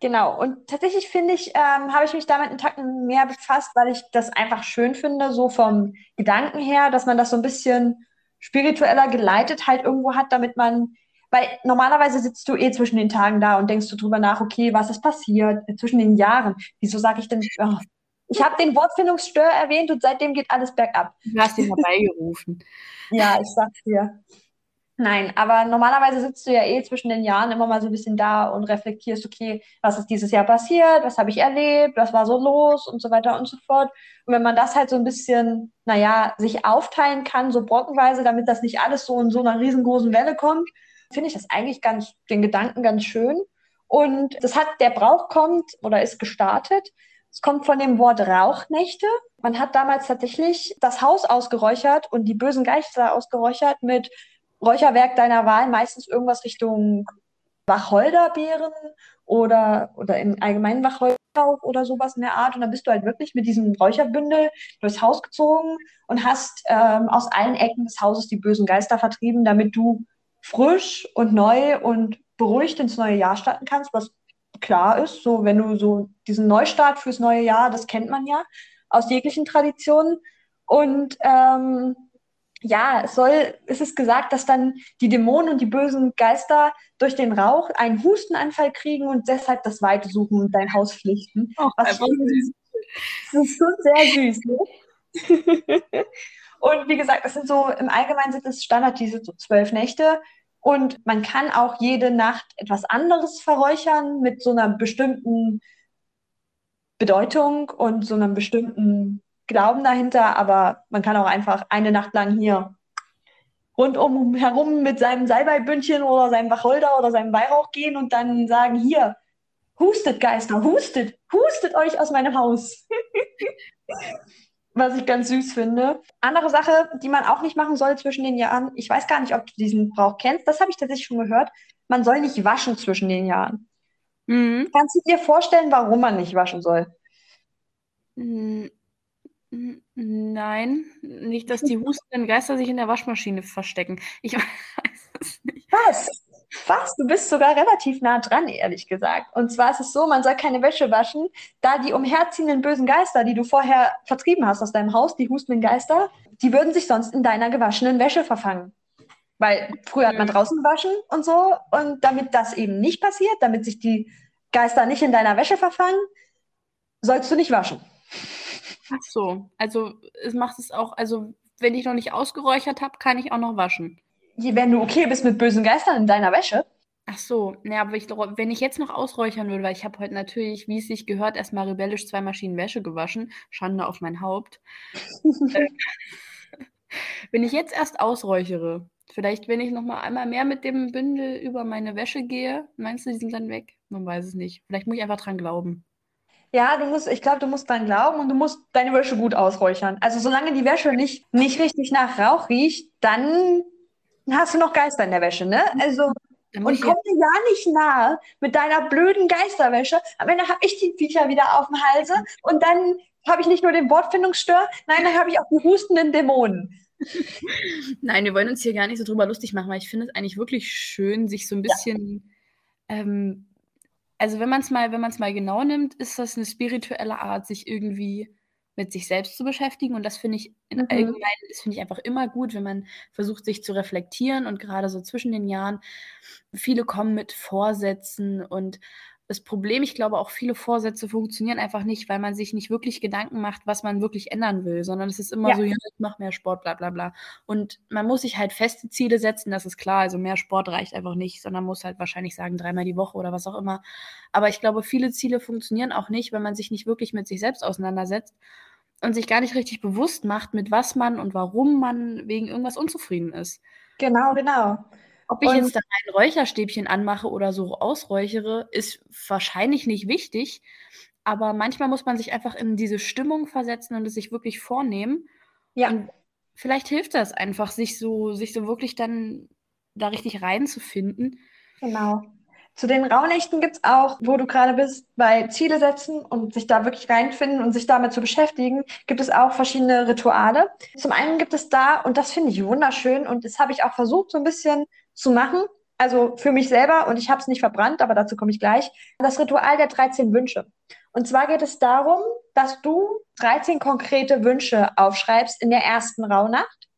Genau, und tatsächlich finde ich, ähm, habe ich mich damit einen Tacken mehr befasst, weil ich das einfach schön finde, so vom Gedanken her, dass man das so ein bisschen spiritueller geleitet halt irgendwo hat, damit man, weil normalerweise sitzt du eh zwischen den Tagen da und denkst du drüber nach, okay, was ist passiert zwischen den Jahren? Wieso sage ich denn, oh, ich habe den Wortfindungsstör erwähnt und seitdem geht alles bergab. Du hast ihn herbeigerufen. ja, ich sag's dir. Nein, aber normalerweise sitzt du ja eh zwischen den Jahren immer mal so ein bisschen da und reflektierst, okay, was ist dieses Jahr passiert, was habe ich erlebt, was war so los und so weiter und so fort. Und wenn man das halt so ein bisschen, naja, sich aufteilen kann, so brockenweise, damit das nicht alles so in so einer riesengroßen Welle kommt, finde ich das eigentlich ganz, den Gedanken ganz schön. Und das hat, der Brauch kommt oder ist gestartet. Es kommt von dem Wort Rauchnächte. Man hat damals tatsächlich das Haus ausgeräuchert und die bösen Geister ausgeräuchert mit Räucherwerk deiner Wahl, meistens irgendwas Richtung Wacholderbeeren oder, oder im allgemeinen Wacholder oder sowas in der Art. Und dann bist du halt wirklich mit diesem Räucherbündel durchs Haus gezogen und hast ähm, aus allen Ecken des Hauses die bösen Geister vertrieben, damit du frisch und neu und beruhigt ins neue Jahr starten kannst, was klar ist. So, wenn du so diesen Neustart fürs neue Jahr, das kennt man ja aus jeglichen Traditionen. Und ähm, ja, es soll, es ist gesagt, dass dann die Dämonen und die bösen Geister durch den Rauch einen Hustenanfall kriegen und deshalb das Weite suchen und dein Haus pflichten. Oh, was schon, das ist schon sehr süß. Ne? und wie gesagt, das sind so, im Allgemeinen sind es Standard diese so zwölf Nächte. Und man kann auch jede Nacht etwas anderes verräuchern mit so einer bestimmten Bedeutung und so einem bestimmten Glauben dahinter, aber man kann auch einfach eine Nacht lang hier rundum herum mit seinem Salbeibündchen oder seinem Wacholder oder seinem Weihrauch gehen und dann sagen, hier, hustet Geister, hustet, hustet euch aus meinem Haus. Was ich ganz süß finde. Andere Sache, die man auch nicht machen soll zwischen den Jahren, ich weiß gar nicht, ob du diesen Brauch kennst, das habe ich tatsächlich schon gehört, man soll nicht waschen zwischen den Jahren. Mhm. Kannst du dir vorstellen, warum man nicht waschen soll? Nein, nicht, dass die hustenden Geister sich in der Waschmaschine verstecken. Ich weiß es nicht. Was? Was? Du bist sogar relativ nah dran, ehrlich gesagt. Und zwar ist es so, man soll keine Wäsche waschen, da die umherziehenden bösen Geister, die du vorher vertrieben hast aus deinem Haus, die hustenden Geister, die würden sich sonst in deiner gewaschenen Wäsche verfangen. Weil früher hat man draußen gewaschen und so. Und damit das eben nicht passiert, damit sich die Geister nicht in deiner Wäsche verfangen, sollst du nicht waschen. Ach so, also es macht es auch, also wenn ich noch nicht ausgeräuchert habe, kann ich auch noch waschen. Wenn du okay bist mit bösen Geistern in deiner Wäsche. Ach so, ne, aber ich, wenn ich jetzt noch ausräuchern würde, weil ich habe heute natürlich, wie es sich gehört, erstmal rebellisch zwei Maschinen Wäsche gewaschen. Schande auf mein Haupt. äh, wenn ich jetzt erst ausräuchere, vielleicht wenn ich noch mal einmal mehr mit dem Bündel über meine Wäsche gehe, meinst du, die sind dann weg? Man weiß es nicht. Vielleicht muss ich einfach dran glauben. Ja, du musst, ich glaube, du musst dran glauben und du musst deine Wäsche gut ausräuchern. Also solange die Wäsche nicht, nicht richtig nach Rauch riecht, dann hast du noch Geister in der Wäsche, ne? Also und komm dir ja nicht nahe mit deiner blöden Geisterwäsche. Am Ende habe ich die Viecher wieder auf dem Halse und dann habe ich nicht nur den Wortfindungsstör, nein, dann habe ich auch die hustenden Dämonen. Nein, wir wollen uns hier gar nicht so drüber lustig machen, weil ich finde es eigentlich wirklich schön, sich so ein bisschen ja. ähm, also wenn man es mal, wenn man es mal genau nimmt, ist das eine spirituelle Art, sich irgendwie mit sich selbst zu beschäftigen. Und das finde ich in mhm. allgemein, das finde ich einfach immer gut, wenn man versucht, sich zu reflektieren und gerade so zwischen den Jahren, viele kommen mit Vorsätzen und das Problem, ich glaube auch viele Vorsätze funktionieren einfach nicht, weil man sich nicht wirklich Gedanken macht, was man wirklich ändern will, sondern es ist immer Ja. so, ja, ich mache mehr Sport, bla bla bla. Und man muss sich halt feste Ziele setzen, das ist klar. Also mehr Sport reicht einfach nicht, sondern muss halt wahrscheinlich sagen, dreimal die Woche oder was auch immer. Aber ich glaube, viele Ziele funktionieren auch nicht, wenn man sich nicht wirklich mit sich selbst auseinandersetzt und sich gar nicht richtig bewusst macht, mit was man und warum man wegen irgendwas unzufrieden ist. Genau, genau. Ob ich Und- jetzt da ein Räucherstäbchen anmache oder so ausräuchere, ist wahrscheinlich nicht wichtig. Aber manchmal muss man sich einfach in diese Stimmung versetzen und es sich wirklich vornehmen. Ja. Und vielleicht hilft das einfach, sich so, sich so wirklich dann da richtig reinzufinden. Genau. Zu den Rauhnächten gibt es auch, wo du gerade bist, bei Ziele setzen und sich da wirklich reinfinden und sich damit zu beschäftigen, gibt es auch verschiedene Rituale. Zum einen gibt es da, und das finde ich wunderschön, und das habe ich auch versucht, so ein bisschen zu machen, also für mich selber, und ich habe es nicht verbrannt, aber dazu komme ich gleich, das Ritual der 13 Wünsche. Und zwar geht es darum, dass du 13 konkrete Wünsche aufschreibst in der ersten Rauhnacht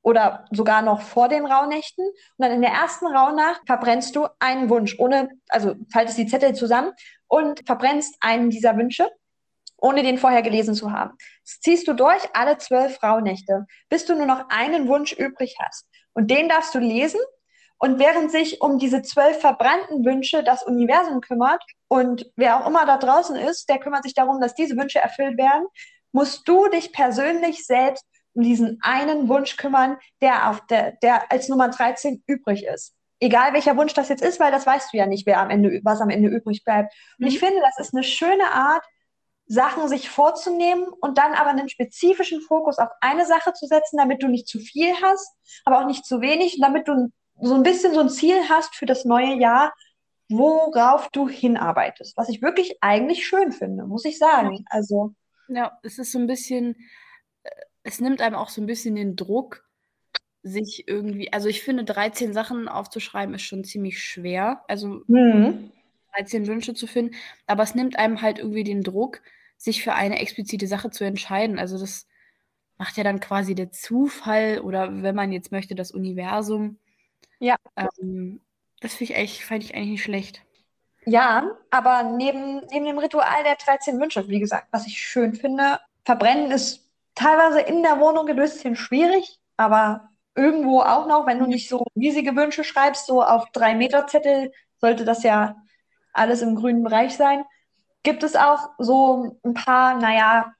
oder sogar noch vor den Rauhnächten. Und dann in der ersten Rauhnacht verbrennst du einen Wunsch, ohne, also faltest die Zettel zusammen und verbrennst einen dieser Wünsche, ohne den vorher gelesen zu haben. Das ziehst du durch alle zwölf Rauhnächte, bis du nur noch einen Wunsch übrig hast. Und den darfst du lesen. Und während sich um diese zwölf verbrannten Wünsche das Universum kümmert und wer auch immer da draußen ist, der kümmert sich darum, dass diese Wünsche erfüllt werden, musst du dich persönlich selbst um diesen einen Wunsch kümmern, der auf der, der als Nummer 13 übrig ist. Egal welcher Wunsch das jetzt ist, weil das weißt du ja nicht, wer am Ende, was am Ende übrig bleibt. Und Mhm. ich finde, das ist eine schöne Art, Sachen sich vorzunehmen und dann aber einen spezifischen Fokus auf eine Sache zu setzen, damit du nicht zu viel hast, aber auch nicht zu wenig, und damit du so ein bisschen so ein Ziel hast für das neue Jahr, worauf du hinarbeitest. Was ich wirklich eigentlich schön finde, muss ich sagen. Also, Ja, es ist so ein bisschen, äh, es nimmt einem auch so ein bisschen den Druck, sich irgendwie, also ich finde, 13 Sachen aufzuschreiben ist schon ziemlich schwer. Also hm, 13 Wünsche zu finden, aber es nimmt einem halt irgendwie den Druck, sich für eine explizite Sache zu entscheiden. Also das macht ja dann quasi der Zufall oder wenn man jetzt möchte, das Universum. Ja. Ähm, das finde ich echt, fand ich eigentlich nicht schlecht. Ja, aber neben, neben dem Ritual der 13 Wünsche, wie gesagt, was ich schön finde, verbrennen ist teilweise in der Wohnung ein bisschen schwierig, aber irgendwo auch noch, wenn du nicht so riesige Wünsche schreibst, so auf drei Meter Zettel, sollte das ja alles im grünen Bereich sein. Gibt es auch so ein paar, naja,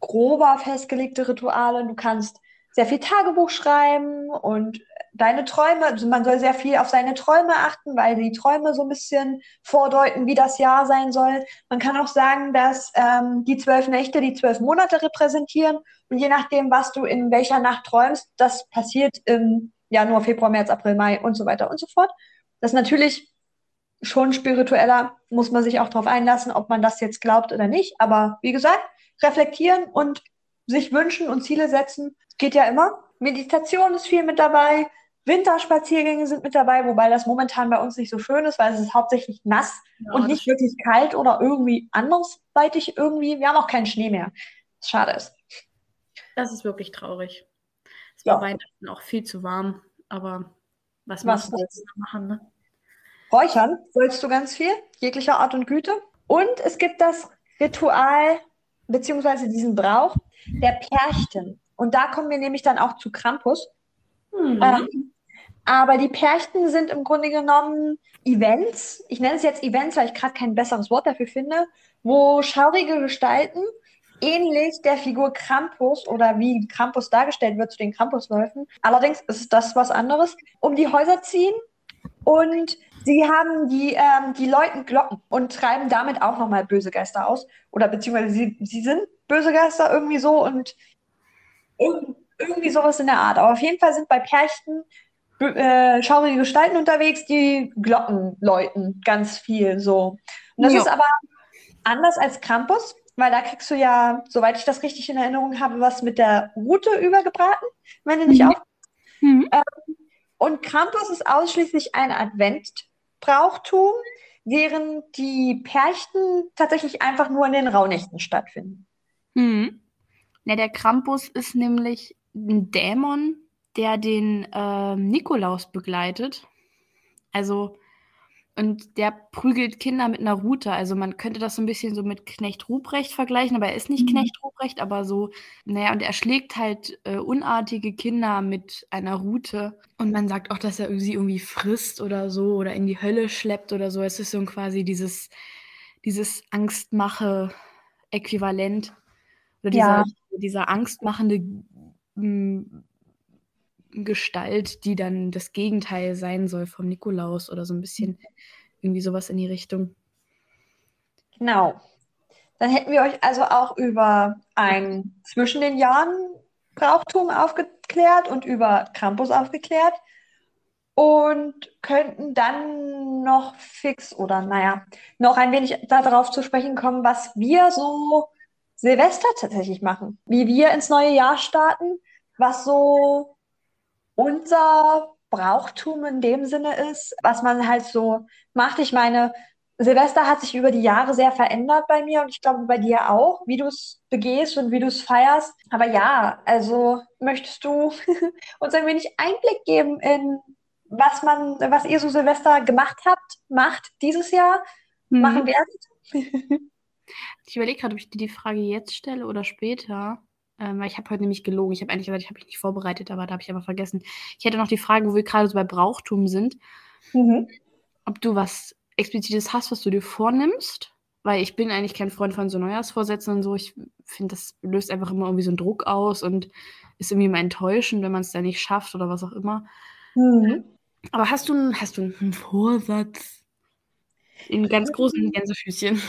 grober festgelegte Rituale. Du kannst sehr viel Tagebuch schreiben und deine Träume, also man soll sehr viel auf seine Träume achten, weil die Träume so ein bisschen vordeuten, wie das Jahr sein soll. Man kann auch sagen, dass ähm, die zwölf Nächte die zwölf Monate repräsentieren und je nachdem, was du in welcher Nacht träumst, das passiert im Januar, Februar, März, April, Mai und so weiter und so fort. Das ist natürlich schon spiritueller, muss man sich auch darauf einlassen, ob man das jetzt glaubt oder nicht. Aber wie gesagt, reflektieren und sich wünschen und Ziele setzen, geht ja immer. Meditation ist viel mit dabei. Winterspaziergänge sind mit dabei, wobei das momentan bei uns nicht so schön ist, weil es ist hauptsächlich nass Ja, und nicht wirklich kalt oder irgendwie andersweitig irgendwie. Wir haben auch keinen Schnee mehr. Was schade ist. Das ist wirklich traurig. Es Ja. war Weihnachten auch viel zu warm, aber was, Was machst du jetzt machen, ne? Räuchern sollst du ganz viel, jeglicher Art und Güte. Und es gibt das Ritual, beziehungsweise diesen Brauch der Perchten. Und da kommen wir nämlich dann auch zu Krampus. Mhm. Ähm, aber die Perchten sind im Grunde genommen Events. Ich nenne es jetzt Events, weil ich gerade kein besseres Wort dafür finde, wo schaurige Gestalten ähnlich der Figur Krampus oder wie Krampus dargestellt wird zu den Krampusläufen. Allerdings ist das was anderes. Um die Häuser ziehen und sie haben die, ähm, die läuten Glocken und treiben damit auch nochmal böse Geister aus. Oder beziehungsweise sie, sie sind böse Geister irgendwie so und irg irgendwie sowas in der Art. Aber auf jeden Fall sind bei Perchten äh, schaurige Gestalten unterwegs, die Glocken läuten ganz viel so. Und das Ja. ist aber anders als Krampus, weil da kriegst du ja, soweit ich das richtig in Erinnerung habe, was mit der Rute übergebraten, wenn du nicht Mhm. auf. Mhm. Und Krampus ist ausschließlich ein Adventbrauchtum, während die Perchten tatsächlich einfach nur in den Rauhnächten stattfinden. Mhm. Ja, der Krampus ist nämlich ein Dämon, der den ähm, Nikolaus begleitet. Also Und der prügelt Kinder mit einer Rute. Also man könnte das so ein bisschen so mit Knecht Ruprecht vergleichen, aber er ist nicht mhm. Knecht Ruprecht, aber so, naja, und er schlägt halt äh, unartige Kinder mit einer Rute. Und man sagt auch, dass er sie irgendwie frisst oder so oder in die Hölle schleppt oder so. Es ist so quasi dieses, dieses Angstmache-Äquivalent. Oder dieser, ja. dieser angstmachende Gestalt, die dann das Gegenteil sein soll vom Nikolaus oder so ein bisschen irgendwie sowas in die Richtung. Genau. Dann hätten wir euch also auch über ein zwischen den Jahren Brauchtum aufgeklärt und über Krampus aufgeklärt und könnten dann noch fix oder naja, noch ein wenig darauf zu sprechen kommen, was wir so Silvester tatsächlich machen. Wie wir ins neue Jahr starten, was so unser Brauchtum in dem Sinne ist, was man halt so macht. Ich meine, Silvester hat sich über die Jahre sehr verändert bei mir und ich glaube bei dir auch, wie du es begehst und wie du es feierst. Aber ja, also möchtest du uns ein wenig Einblick geben in was man, was ihr so Silvester gemacht habt, macht dieses Jahr, mhm. machen werdet? ich überlege gerade, ob ich dir die Frage jetzt stelle oder später. Ähm, weil ich habe heute nämlich gelogen. Ich habe eigentlich gesagt, ich habe mich nicht vorbereitet, aber da habe ich aber vergessen. Ich hätte noch die Frage, wo wir gerade so bei Brauchtum sind. Mhm. Ob du was Explizites hast, was du dir vornimmst? Weil ich bin eigentlich kein Freund von so Neujahrsvorsätzen und so. Ich finde, das löst einfach immer irgendwie so einen Druck aus und ist irgendwie mal enttäuschend, wenn man es dann nicht schafft oder was auch immer. Mhm. Aber hast du, hast du einen Vorsatz? In ganz großen Gänsefüßchen.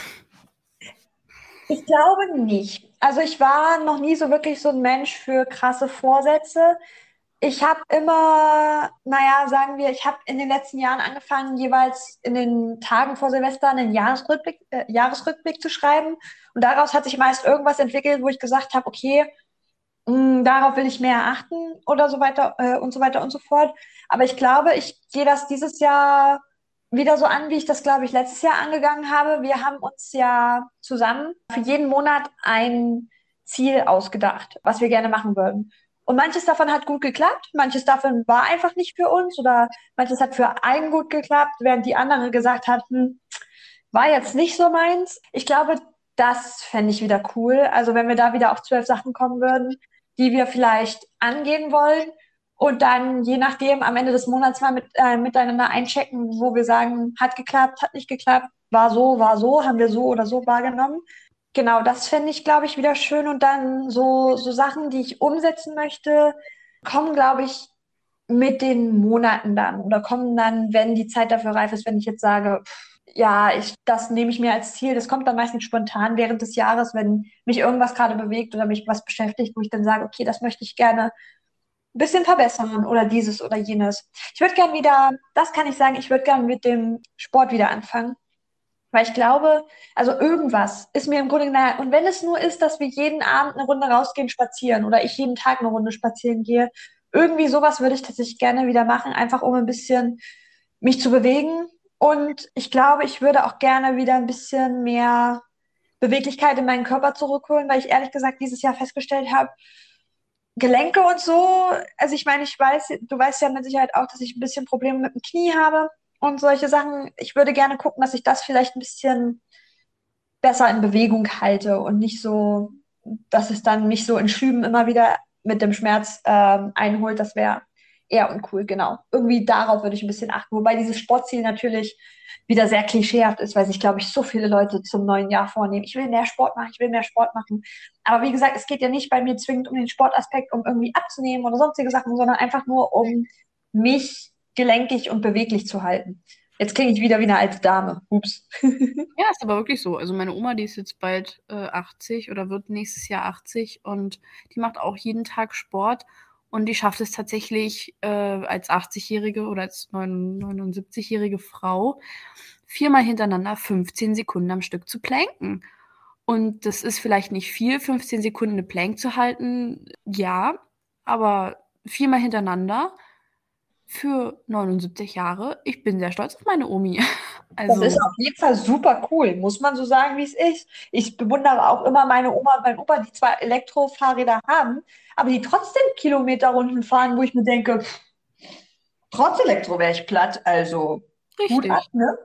Ich glaube nicht. Also ich war noch nie so wirklich so ein Mensch für krasse Vorsätze. Ich habe immer, naja, sagen wir, ich habe in den letzten Jahren angefangen, jeweils in den Tagen vor Silvester einen Jahresrückblick, äh, Jahresrückblick zu schreiben. Und daraus hat sich meist irgendwas entwickelt, wo ich gesagt habe, okay, mh, hm, darauf will ich mehr achten oder so weiter äh, und so weiter und so fort. Aber ich glaube, ich gehe das dieses Jahr wieder so an, wie ich das, glaube ich, letztes Jahr angegangen habe. Wir haben uns ja zusammen für jeden Monat ein Ziel ausgedacht, was wir gerne machen würden. Und manches davon hat gut geklappt, manches davon war einfach nicht für uns oder manches hat für einen gut geklappt, während die andere gesagt hat, hm, war jetzt nicht so meins. Ich glaube, das fände ich wieder cool. Also wenn wir da wieder auf zwölf Sachen kommen würden, die wir vielleicht angehen wollen und dann je nachdem am Ende des Monats mal mit, äh, miteinander einchecken, wo wir sagen, hat geklappt, hat nicht geklappt, war so, war so, haben wir so oder so wahrgenommen. Genau, das fände ich, glaube ich, wieder schön. Und dann so, so Sachen, die ich umsetzen möchte, kommen, glaube ich, mit den Monaten dann oder kommen dann, wenn die Zeit dafür reif ist, wenn ich jetzt sage, ja, ich, das nehme ich mir als Ziel. Das kommt dann meistens spontan während des Jahres, wenn mich irgendwas gerade bewegt oder mich was beschäftigt, wo ich dann sage, okay, das möchte ich gerne ein bisschen verbessern oder dieses oder jenes. Ich würde gerne wieder, das kann ich sagen, ich würde gerne mit dem Sport wieder anfangen. Weil ich glaube, also irgendwas ist mir im Grunde nahe. Und wenn es nur ist, dass wir jeden Abend eine Runde rausgehen, spazieren oder ich jeden Tag eine Runde spazieren gehe, irgendwie sowas würde ich tatsächlich gerne wieder machen, einfach um ein bisschen mich zu bewegen. Und ich glaube, ich würde auch gerne wieder ein bisschen mehr Beweglichkeit in meinen Körper zurückholen, weil ich ehrlich gesagt dieses Jahr festgestellt habe, Gelenke und so, also ich meine, ich weiß, du weißt ja mit Sicherheit auch, dass ich ein bisschen Probleme mit dem Knie habe und solche Sachen. Ich würde gerne gucken, dass ich das vielleicht ein bisschen besser in Bewegung halte und nicht so, dass es dann mich so in Schüben immer wieder mit dem Schmerz ähm, einholt. Das wäre eher uncool, genau. Irgendwie darauf würde ich ein bisschen achten. Wobei dieses Sportziel natürlich wieder sehr klischeehaft ist, weil sich, glaube ich, so viele Leute zum neuen Jahr vornehmen. Ich will mehr Sport machen, ich will mehr Sport machen. Aber wie gesagt, es geht ja nicht bei mir zwingend um den Sportaspekt, um irgendwie abzunehmen oder sonstige Sachen, sondern einfach nur um mich gelenkig und beweglich zu halten. Jetzt klinge ich wieder wie eine alte Dame. Ups. ja, ist aber wirklich so. Also meine Oma, die ist jetzt bald äh, 80 oder wird nächstes Jahr 80 und die macht auch jeden Tag Sport und die schafft es tatsächlich äh, als 80-jährige oder als 79-jährige Frau viermal hintereinander 15 Sekunden am Stück zu planken. Und das ist vielleicht nicht viel, 15 Sekunden eine Plank zu halten, ja, aber viermal hintereinander für 79 Jahre. Ich bin sehr stolz auf meine Omi. Also, das ist auf jeden Fall super cool, muss man so sagen, wie es ist. Ich bewundere auch immer meine Oma und meinen Opa, die zwar Elektrofahrräder haben, aber die trotzdem Kilometerrunden fahren, wo ich mir denke, trotz Elektro wäre ich platt. Also Richtig. Ab, ne?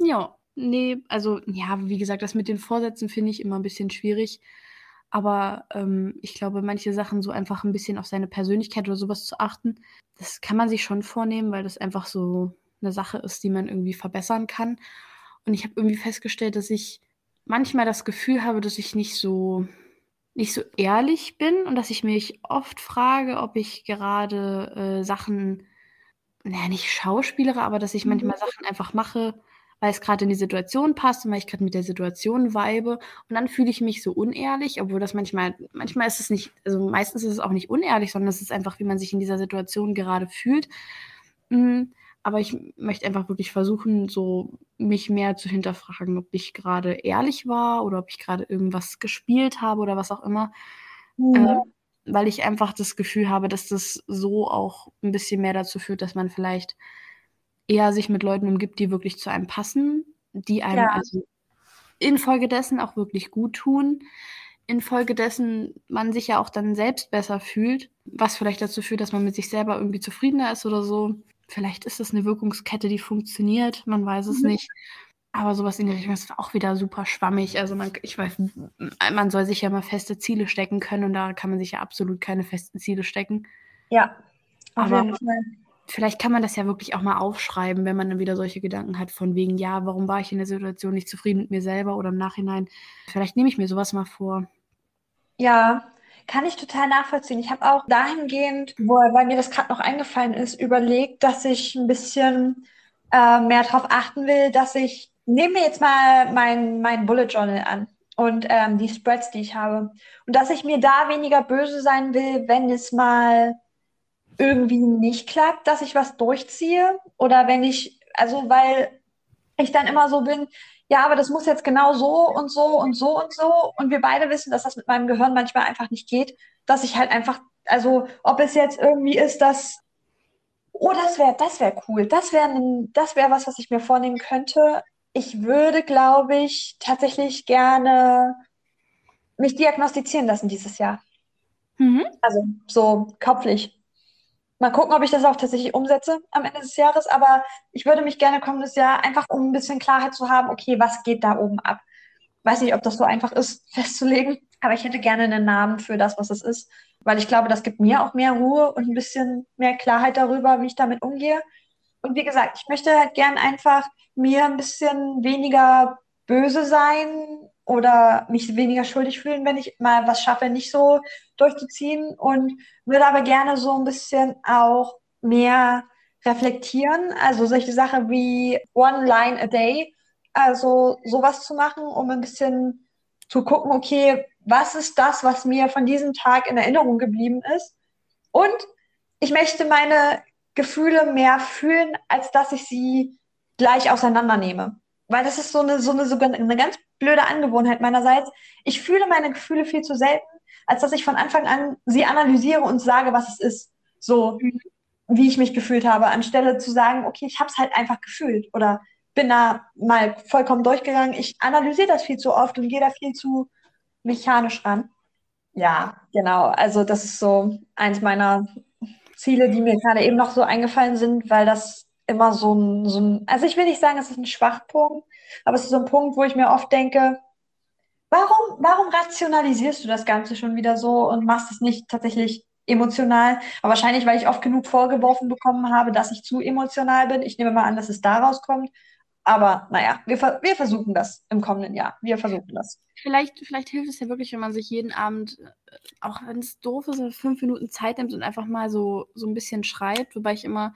Ja, nee, also ja, wie gesagt, das mit den Vorsätzen finde ich immer ein bisschen schwierig. Aber ähm, ich glaube, manche Sachen so einfach ein bisschen auf seine Persönlichkeit oder sowas zu achten, das kann man sich schon vornehmen, weil das einfach so eine Sache ist, die man irgendwie verbessern kann. Und ich habe irgendwie festgestellt, dass ich manchmal das Gefühl habe, dass ich nicht so nicht so ehrlich bin und dass ich mich oft frage, ob ich gerade äh, Sachen, naja, nicht schauspielere, aber dass ich Mhm. manchmal Sachen einfach mache, weil es gerade in die Situation passt und weil ich gerade mit der Situation vibe. Und dann fühle ich mich so unehrlich, obwohl das manchmal, manchmal ist es nicht, also meistens ist es auch nicht unehrlich, sondern es ist einfach, wie man sich in dieser Situation gerade fühlt. Mm, aber ich möchte einfach wirklich versuchen, so mich mehr zu hinterfragen, ob ich gerade ehrlich war oder ob ich gerade irgendwas gespielt habe oder was auch immer. Mhm. Ähm, weil ich einfach das Gefühl habe, dass das so auch ein bisschen mehr dazu führt, dass man vielleicht eher sich mit Leuten umgibt, die wirklich zu einem passen, die einem Ja. also infolgedessen auch wirklich gut tun, infolgedessen man sich ja auch dann selbst besser fühlt, was vielleicht dazu führt, dass man mit sich selber irgendwie zufriedener ist oder so. Vielleicht ist das eine Wirkungskette, die funktioniert, man weiß es Mhm. nicht. Aber sowas in der Richtung ist auch wieder super schwammig. Also man, ich weiß, man soll sich ja mal feste Ziele stecken können und da kann man sich ja absolut keine festen Ziele stecken. Ja, auf Aber jeden Fall. vielleicht kann man das ja wirklich auch mal aufschreiben, wenn man dann wieder solche Gedanken hat von wegen, ja, warum war ich in der Situation nicht zufrieden mit mir selber oder im Nachhinein. Vielleicht nehme ich mir sowas mal vor. Ja, kann ich total nachvollziehen. Ich habe auch dahingehend, wo, weil mir das gerade noch eingefallen ist, überlegt, dass ich ein bisschen äh, mehr darauf achten will, dass ich, nehme mir jetzt mal mein, mein Bullet Journal an und ähm, die Spreads, die ich habe. Und dass ich mir da weniger böse sein will, wenn es mal irgendwie nicht klappt, dass ich was durchziehe. Oder wenn ich, also weil ich dann immer so bin, ja, aber das muss jetzt genau so und so und so und so. Und wir beide wissen, dass das mit meinem Gehirn manchmal einfach nicht geht, dass ich halt einfach, also ob es jetzt irgendwie ist, dass, oh, das wäre, das wäre cool, das wäre, das wäre was, was ich mir vornehmen könnte. Ich würde, glaube ich, tatsächlich gerne mich diagnostizieren lassen dieses Jahr. Mhm. Also so kopflich. Mal gucken, ob ich das auch tatsächlich umsetze am Ende des Jahres. Aber ich würde mich gerne kommendes Jahr einfach, um ein bisschen Klarheit zu haben, okay, was geht da oben ab? Weiß nicht, ob das so einfach ist, festzulegen. Aber ich hätte gerne einen Namen für das, was es ist. Weil ich glaube, das gibt mir auch mehr Ruhe und ein bisschen mehr Klarheit darüber, wie ich damit umgehe. Und wie gesagt, ich möchte halt gern einfach mir ein bisschen weniger böse sein oder mich weniger schuldig fühlen, wenn ich mal was schaffe, nicht so durchzuziehen und würde aber gerne so ein bisschen auch mehr reflektieren. Also solche Sachen wie One Line a Day, also sowas zu machen, um ein bisschen zu gucken, okay, was ist das, was mir von diesem Tag in Erinnerung geblieben ist? Und ich möchte meine Gefühle mehr fühlen, als dass ich sie gleich auseinandernehme. Weil das ist so eine, so eine, so eine ganz blöde Angewohnheit meinerseits. Ich fühle meine Gefühle viel zu selten, als dass ich von Anfang an sie analysiere und sage, was es ist. So, wie ich mich gefühlt habe, anstelle zu sagen, okay, ich habe es halt einfach gefühlt oder bin da mal vollkommen durchgegangen. Ich analysiere das viel zu oft und gehe da viel zu mechanisch ran. Ja, genau. Also das ist so eins meiner Ziele, die mir gerade eben noch so eingefallen sind, weil das immer so ein, so ein, also ich will nicht sagen, es ist ein Schwachpunkt, aber es ist so ein Punkt, wo ich mir oft denke, warum, warum rationalisierst du das Ganze schon wieder so und machst es nicht tatsächlich emotional? Aber wahrscheinlich, weil ich oft genug vorgeworfen bekommen habe, dass ich zu emotional bin. Ich nehme mal an, dass es daraus kommt. Aber naja, wir, wir versuchen das im kommenden Jahr. Wir versuchen das. Vielleicht, vielleicht hilft es ja wirklich, wenn man sich jeden Abend, auch wenn es doof ist, fünf Minuten Zeit nimmt und einfach mal so, so ein bisschen schreibt, wobei ich immer,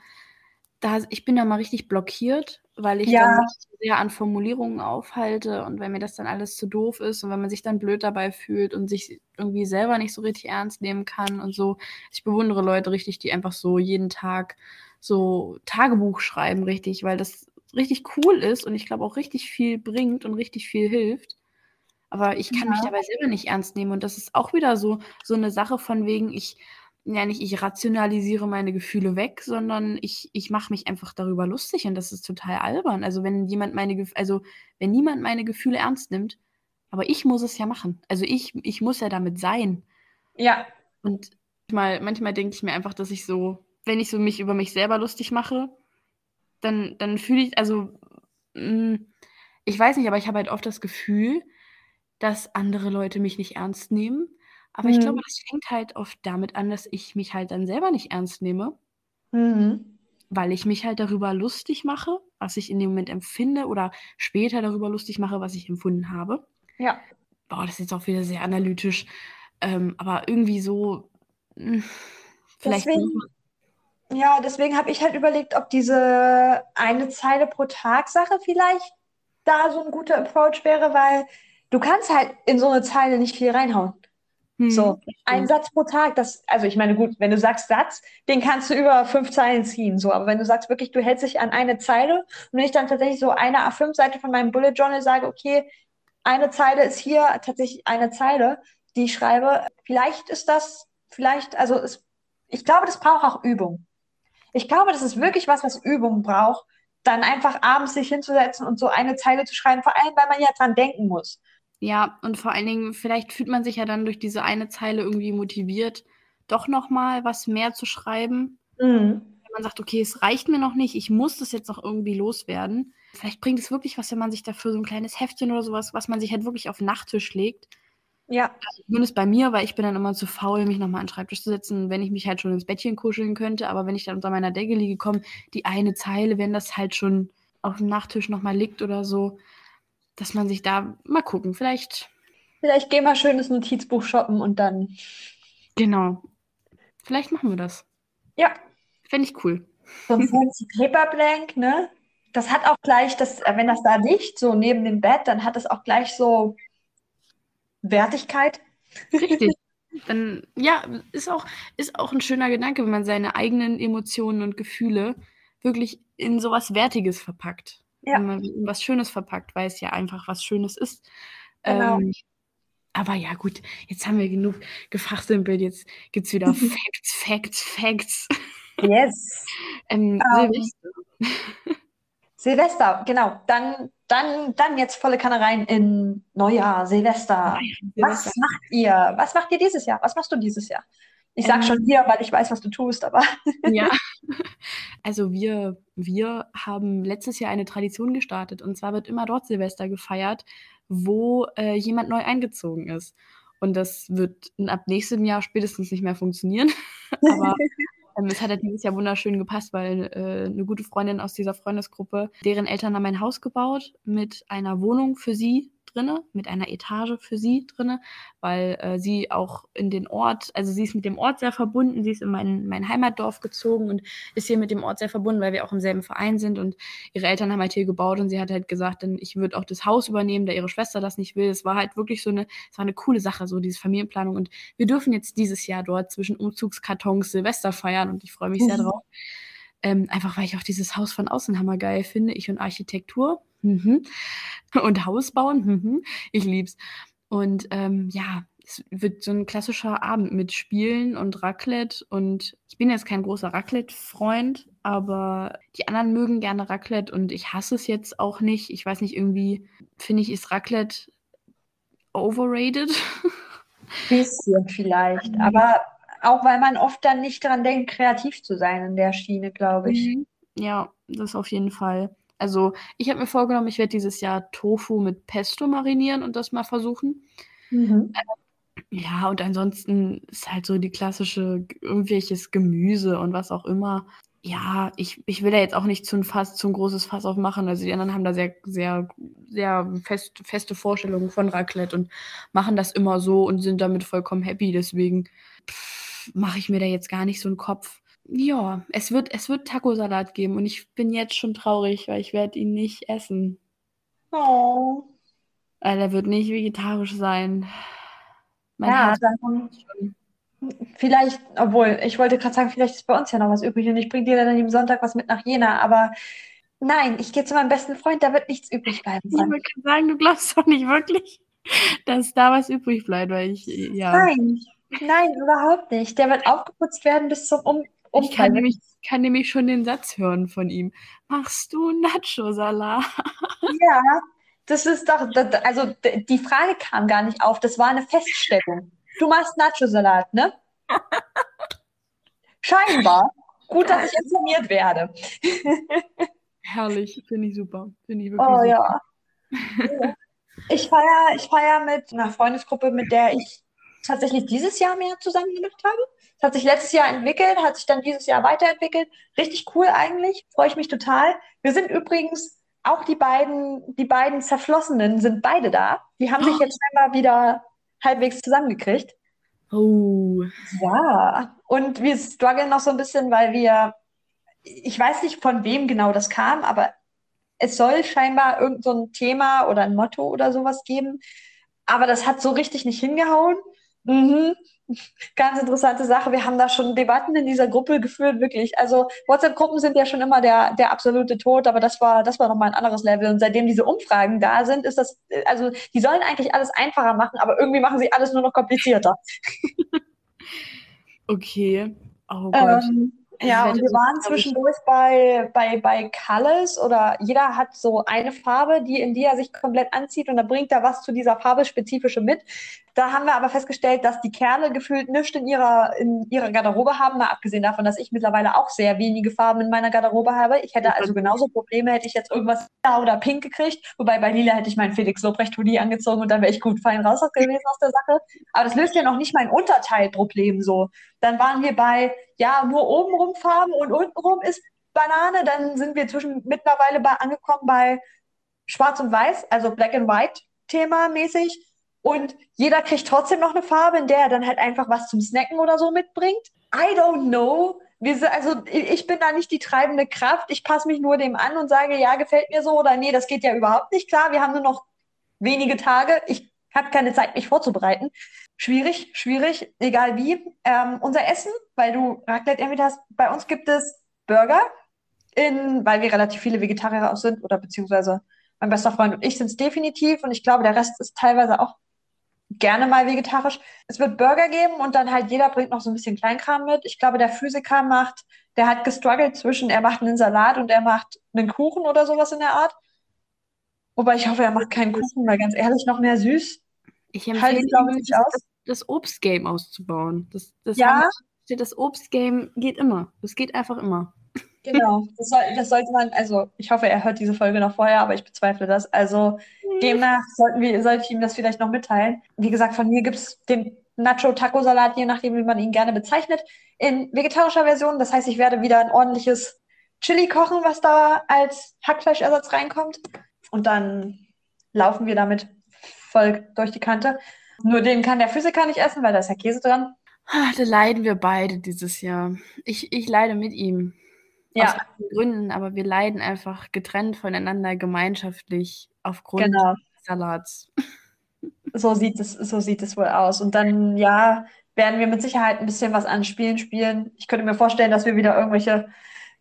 da, ich bin da mal richtig blockiert, weil ich Ja. dann mich sehr an Formulierungen aufhalte und wenn mir das dann alles zu doof ist und wenn man sich dann blöd dabei fühlt und sich irgendwie selber nicht so richtig ernst nehmen kann und so. Ich bewundere Leute richtig, die einfach so jeden Tag so Tagebuch schreiben, richtig, weil das richtig cool ist und ich glaube auch richtig viel bringt und richtig viel hilft. Aber ich kann mich Ja. dabei selber nicht ernst nehmen. Und das ist auch wieder so, so eine Sache von wegen, ich, ja nicht, ich rationalisiere meine Gefühle weg, sondern ich, ich mache mich einfach darüber lustig und das ist total albern. Also wenn jemand meine Gef also wenn niemand meine Gefühle ernst nimmt, aber ich muss es ja machen. Also ich, ich muss ja damit sein. Ja. Und manchmal, manchmal denke ich mir einfach, dass ich so, wenn ich so mich über mich selber lustig mache, dann, dann fühle ich, also mm, ich weiß nicht, aber ich habe halt oft das Gefühl, dass andere Leute mich nicht ernst nehmen. Aber ich glaube, Mhm. das fängt halt oft damit an, dass ich mich halt dann selber nicht ernst nehme, Mhm. weil ich mich halt darüber lustig mache, was ich in dem Moment empfinde oder später darüber lustig mache, was ich empfunden habe. Ja. Boah, das ist jetzt auch wieder sehr analytisch. Ähm, aber irgendwie so, mh, vielleicht Deswegen, ja, deswegen habe ich halt überlegt, ob diese eine Zeile pro Tag Sache vielleicht da so ein guter Approach wäre, weil du kannst halt in so eine Zeile nicht viel reinhauen. Hm, So, ein. Satz pro Tag, das, also ich meine, gut, wenn du sagst Satz, den kannst du über fünf Zeilen ziehen, so, aber wenn du sagst wirklich, du hältst dich an eine Zeile und wenn ich dann tatsächlich so eine A5-Seite von meinem Bullet Journal sage, okay, eine Zeile ist hier tatsächlich eine Zeile, die ich schreibe, vielleicht ist das, vielleicht, also es, ich glaube, das braucht auch Übung. Ich glaube, das ist wirklich was, was Übung braucht, dann einfach abends sich hinzusetzen und so eine Zeile zu schreiben, vor allem, weil man ja dran denken muss. Ja, und vor allen Dingen, vielleicht fühlt man sich ja dann durch diese eine Zeile irgendwie motiviert, doch noch mal was mehr zu schreiben. Mhm. Wenn man sagt, okay, es reicht mir noch nicht, ich muss das jetzt noch irgendwie loswerden. Vielleicht bringt es wirklich was, wenn man sich dafür so ein kleines Heftchen oder sowas, was man sich halt wirklich auf den Nachttisch legt. Ja, Zumindest bei mir, weil ich bin dann immer zu faul, mich nochmal an den Schreibtisch zu setzen, wenn ich mich halt schon ins Bettchen kuscheln könnte. Aber wenn ich dann unter meiner Decke liege, komm, die eine Zeile, wenn das halt schon auf dem Nachttisch nochmal liegt oder so, dass man sich da mal gucken. Vielleicht, vielleicht gehen wir schönes Notizbuch shoppen und dann, genau. Vielleicht machen wir das. ja, Fände ich cool. so ein fancy Paper Blank, ne? Das hat auch gleich, das, äh, wenn das da liegt, so neben dem Bett, dann hat es auch gleich so Wertigkeit. Richtig. Dann, ja, ist auch, ist auch ein schöner Gedanke, wenn man seine eigenen Emotionen und Gefühle wirklich in sowas Wertiges verpackt. Ja. Wenn man was Schönes verpackt, weil es ja einfach was Schönes ist. Genau. Ähm, aber ja, gut, jetzt haben wir genug gefachsimpelt. Jetzt gibt es wieder Facts, Facts, Facts. Yes. Ähm, Ähm, Silvester. Silvester, genau. Dann, dann, dann jetzt volle Kanne rein in Neujahr, Silvester. Was Silvester. macht ihr? Was macht ihr dieses Jahr? Was machst du dieses Jahr? Ich sag Ähm, schon hier, weil ich weiß, was du tust, aber Ja, also wir, wir haben letztes Jahr eine Tradition gestartet und zwar wird immer dort Silvester gefeiert, wo äh, jemand neu eingezogen ist. Und das wird ab nächstem Jahr spätestens nicht mehr funktionieren. Aber ähm, es hat halt dieses Jahr wunderschön gepasst, weil äh, eine gute Freundin aus dieser Freundesgruppe, deren Eltern haben ein Haus gebaut mit einer Wohnung für sie drinne, mit einer Etage für sie drinne, weil äh, sie auch in den Ort, also sie ist mit dem Ort sehr verbunden, sie ist in mein, mein Heimatdorf gezogen und ist hier mit dem Ort sehr verbunden, weil wir auch im selben Verein sind und ihre Eltern haben halt hier gebaut und sie hat halt gesagt, dann ich würde auch das Haus übernehmen, da ihre Schwester das nicht will. Es war halt wirklich so eine, es war eine coole Sache, so diese Familienplanung und wir dürfen jetzt dieses Jahr dort zwischen Umzugskartons Silvester feiern und ich freue mich sehr Mhm. drauf. Ähm, einfach weil ich auch dieses Haus von außen hammergeil finde. Ich und Architektur. Mhm. Und Haus bauen. Mhm. Ich lieb's. Und ähm, ja, es wird so ein klassischer Abend mit Spielen und Raclette. Und ich bin jetzt kein großer Raclette-Freund, aber die anderen mögen gerne Raclette und ich hasse es jetzt auch nicht. Ich weiß nicht, irgendwie finde ich, ist Raclette overrated. bisschen vielleicht. Aber auch weil man oft dann nicht dran denkt, kreativ zu sein in der Schiene, glaube ich. Mhm. Ja, das auf jeden Fall. Also, ich habe mir vorgenommen, ich werde dieses Jahr Tofu mit Pesto marinieren und das mal versuchen. Mhm. Ja, und ansonsten ist halt so die klassische irgendwelches Gemüse und was auch immer. Ja, ich, ich will da jetzt auch nicht zu ein Fass, zu ein großes Fass aufmachen. Also die anderen haben da sehr, sehr, sehr fest, feste Vorstellungen von Raclette und machen das immer so und sind damit vollkommen happy. Deswegen mache ich mir da jetzt gar nicht so einen Kopf. Ja, es wird, es wird Tacosalat geben und ich bin jetzt schon traurig, weil ich werde ihn nicht essen. Oh. Weil er wird nicht vegetarisch sein. Mein Ja, dann vielleicht, obwohl, ich wollte gerade sagen, vielleicht ist bei uns ja noch was übrig und ich bringe dir dann an dem Sonntag was mit nach Jena, aber nein, ich gehe zu meinem besten Freund, da wird nichts übrig bleiben Ich wollte gerade sagen, du glaubst doch nicht wirklich, dass da was übrig bleibt, weil ich, ja. Nein, nein, überhaupt nicht. Der wird aufgeputzt werden bis zum um Ich kann nämlich, kann nämlich schon den Satz hören von ihm. Machst du Nacho-Salat? Ja, das ist doch, das, also die Frage kam gar nicht auf, das war eine Feststellung. Du machst Nacho-Salat, ne? Scheinbar. Gut, dass ich informiert werde. Herrlich, finde ich super. Finde ich wirklich Oh super. ja. Ich feiere ich feier mit einer Freundesgruppe, mit der ich tatsächlich dieses Jahr mehr zusammen gemacht habe. Es hat sich letztes Jahr entwickelt, hat sich dann dieses Jahr weiterentwickelt. Richtig cool eigentlich, freue ich mich total. Wir sind übrigens auch die beiden, die beiden Zerflossenen sind beide da. Die haben sich jetzt scheinbar wieder halbwegs zusammengekriegt. Oh, Ja, und wir strugglen noch so ein bisschen, weil wir, ich weiß nicht, von wem genau das kam, aber es soll scheinbar irgend so ein Thema oder ein Motto oder sowas geben. Aber das hat so richtig nicht hingehauen. Mhm. Ganz interessante Sache. Wir haben da schon Debatten in dieser Gruppe geführt, wirklich. Also WhatsApp-Gruppen sind ja schon immer der, der absolute Tod, aber das war, das war nochmal ein anderes Level. Und seitdem diese Umfragen da sind, ist das, also die sollen eigentlich alles einfacher machen, aber irgendwie machen sie alles nur noch komplizierter. okay. Oh Gott. Ähm, ja, und wir waren zwischendurch bei, bei, bei Colors oder jeder hat so eine Farbe, die, in die er sich komplett anzieht und dann bringt er was zu dieser Farbe spezifische mit. Da haben wir aber festgestellt, dass die Kerle gefühlt nichts in ihrer, in ihrer Garderobe haben, mal abgesehen davon, dass ich mittlerweile auch sehr wenige Farben in meiner Garderobe habe. Ich hätte also genauso Probleme, hätte ich jetzt irgendwas lila oder pink gekriegt, wobei bei lila hätte ich meinen Felix Lobrecht Hoodie angezogen und dann wäre ich gut fein raus gewesen aus der Sache. Aber das löst ja noch nicht mein Unterteilproblem so. Dann waren wir bei, ja, nur obenrum Farben und untenrum ist Banane. Dann sind wir zwischen mittlerweile bei, angekommen bei Schwarz und Weiß, also Black and White Thema mäßig. Und jeder kriegt trotzdem noch eine Farbe, in der er dann halt einfach was zum Snacken oder so mitbringt. I don't know. Wir sind, also ich bin da nicht die treibende Kraft. Ich passe mich nur dem an und sage, ja, gefällt mir so oder nee, das geht ja überhaupt nicht klar. Wir haben nur noch wenige Tage. Ich habe keine Zeit, mich vorzubereiten. Schwierig, schwierig, egal wie. Ähm, unser Essen, weil du Raclette erwähnt hast, bei uns gibt es Burger, in, weil wir relativ viele Vegetarier auch sind, oder beziehungsweise mein bester Freund und ich sind es definitiv und ich glaube, der Rest ist teilweise auch gerne mal vegetarisch. Es wird Burger geben und dann halt jeder bringt noch so ein bisschen Kleinkram mit. Ich glaube, der Physiker macht, der hat gestruggelt zwischen, er macht einen Salat und er macht einen Kuchen oder sowas in der Art. Wobei ich hoffe, er macht keinen Kuchen, weil ganz ehrlich, noch mehr süß. Ich empfehle ich, glaube nicht das, aus. das, Obstgame auszubauen. Das, das, Ja. haben das Obstgame geht immer. Das geht einfach immer. Genau, das, soll, das sollte man, also ich hoffe, er hört diese Folge noch vorher, aber ich bezweifle das. Also demnach sollten wir, sollte ich ihm das vielleicht noch mitteilen. Wie gesagt, von mir gibt es den Nacho-Taco-Salat, je nachdem, wie man ihn gerne bezeichnet, in vegetarischer Version. Das heißt, ich werde wieder ein ordentliches Chili kochen, was da als Hackfleischersatz reinkommt. Und dann laufen wir damit voll durch die Kante. Nur den kann der Physiker nicht essen, weil da ist ja Käse dran. Ah, Da leiden wir beide dieses Jahr. Ich, ich leide mit ihm. Aus Ja, anderen Gründen, aber wir leiden einfach getrennt voneinander gemeinschaftlich aufgrund genau. des Salats. So sieht es, so sieht es wohl aus. Und dann, ja, werden wir mit Sicherheit ein bisschen was an Spielen spielen. Ich könnte mir vorstellen, dass wir wieder irgendwelche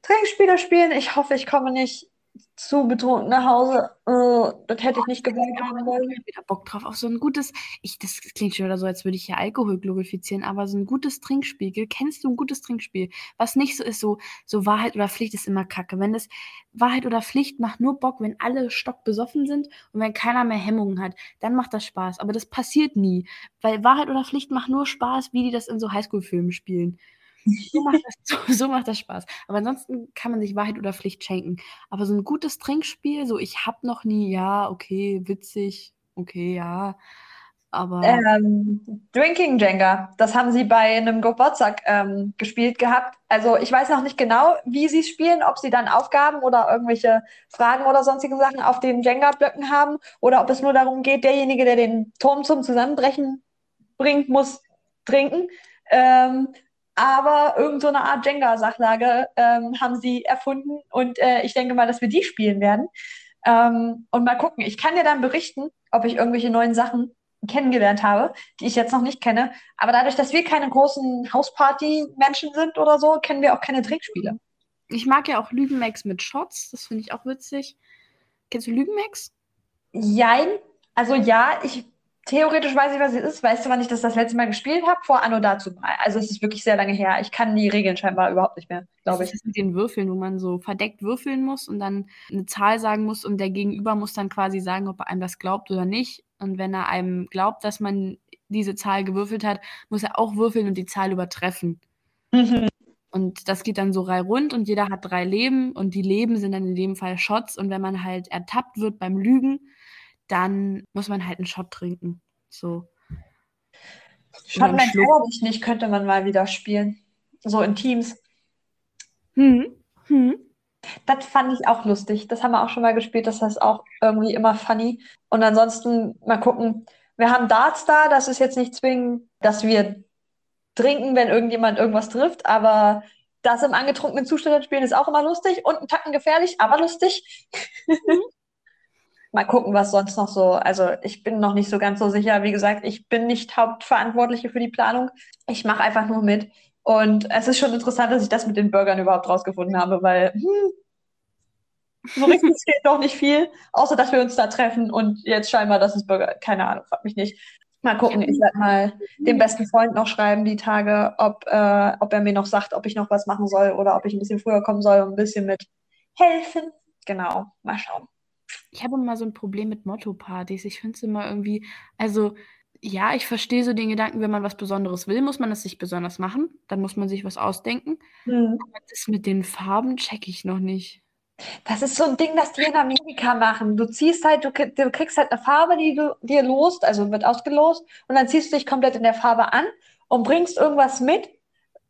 Trinkspiele spielen. Ich hoffe, ich komme nicht zu betrunken nach Hause. Äh, das hätte ich nicht gewollt haben wollen. Ich wieder Bock drauf auf so ein gutes, ich, das klingt schon wieder so, als würde ich hier Alkohol glorifizieren, aber so ein gutes Trinkspiel. Kennst du ein gutes Trinkspiel? Was nicht so ist, so, so Wahrheit oder Pflicht ist immer Kacke. Wenn das Wahrheit oder Pflicht macht nur Bock, wenn alle stockbesoffen sind und wenn keiner mehr Hemmungen hat, dann macht das Spaß. Aber das passiert nie, weil Wahrheit oder Pflicht macht nur Spaß, wie die das in so Highschool-Filmen spielen. So macht, das, so, so macht das Spaß. Aber ansonsten kann man sich Wahrheit oder Pflicht schenken. Aber so ein gutes Trinkspiel, so ich hab noch nie, ja, okay, witzig, okay, ja. Aber Ähm, Drinking Jenga, das haben sie bei einem Geburtstag ähm, gespielt gehabt. Also ich weiß noch nicht genau, wie sie es spielen, ob sie dann Aufgaben oder irgendwelche Fragen oder sonstige Sachen auf den Jenga-Blöcken haben oder ob es nur darum geht, derjenige, der den Turm zum Zusammenbrechen bringt, muss trinken. Ähm, aber irgend so eine Art Jenga-Sachlage ähm, haben sie erfunden und äh, ich denke mal, dass wir die spielen werden. Ähm, und mal gucken. Ich kann dir dann berichten, ob ich irgendwelche neuen Sachen kennengelernt habe, die ich jetzt noch nicht kenne. Aber dadurch, dass wir keine großen Hausparty-Menschen sind oder so, kennen wir auch keine Trinkspiele. ich mag ja auch Lügenmax mit Shots, das finde ich auch witzig. Kennst du Lügenmax? Jein, also ja, ich theoretisch weiß ich, was es ist. Weißt du, wann ich das das letzte Mal gespielt habe? Vor Anno dazu mal. Also es ist wirklich sehr lange her. Ich kann die Regeln scheinbar überhaupt nicht mehr, glaube Das ich. ist mit den Würfeln, wo man so verdeckt würfeln muss und dann eine Zahl sagen muss und der Gegenüber muss dann quasi sagen, ob er einem das glaubt oder nicht. Und wenn er einem glaubt, dass man diese Zahl gewürfelt hat, muss er auch würfeln und die Zahl übertreffen. Mhm. Und das geht dann so rei rund und jeder hat drei Leben und die Leben sind dann in dem Fall Shots und wenn man halt ertappt wird beim Lügen, dann muss man halt einen Shot trinken. So. Shot glaube ich nicht, könnte man mal wieder spielen. So in Teams. Hm. Hm. Das fand ich auch lustig. Das haben wir auch schon mal gespielt. Das ist auch irgendwie immer funny. Und ansonsten mal gucken. Wir haben Darts da. Das ist jetzt nicht zwingend, dass wir trinken, wenn irgendjemand irgendwas trifft, aber das im angetrunkenen Zustand spielen ist auch immer lustig und ein Tacken gefährlich, aber lustig. Mhm. Mal gucken, was sonst noch so. Also ich bin noch nicht so ganz so sicher. Wie gesagt, ich bin nicht Hauptverantwortliche für die Planung. Ich mache einfach nur mit. Und es ist schon interessant, dass ich das mit den Burgern überhaupt rausgefunden habe, weil hm, so richtig fehlt doch nicht viel, außer dass wir uns da treffen und jetzt scheinbar, dass es Burger, keine Ahnung, frag mich nicht. Mal gucken, ich werde mal dem besten Freund noch schreiben die Tage, ob, äh, ob er mir noch sagt, ob ich noch was machen soll oder ob ich ein bisschen früher kommen soll und ein bisschen mit helfen. Genau, mal schauen. Ich habe immer so ein Problem mit Motto-Partys. Ich finde es immer irgendwie, also ja, ich verstehe so den Gedanken, wenn man was Besonderes will, muss man es sich besonders machen. Dann muss man sich was ausdenken. Mhm. Aber das mit den Farben checke ich noch nicht. Das ist so ein Ding, das die in Amerika machen. Du ziehst halt, du, du kriegst halt eine Farbe, die du dir lost, also wird ausgelost, und dann ziehst du dich komplett in der Farbe an und bringst irgendwas mit,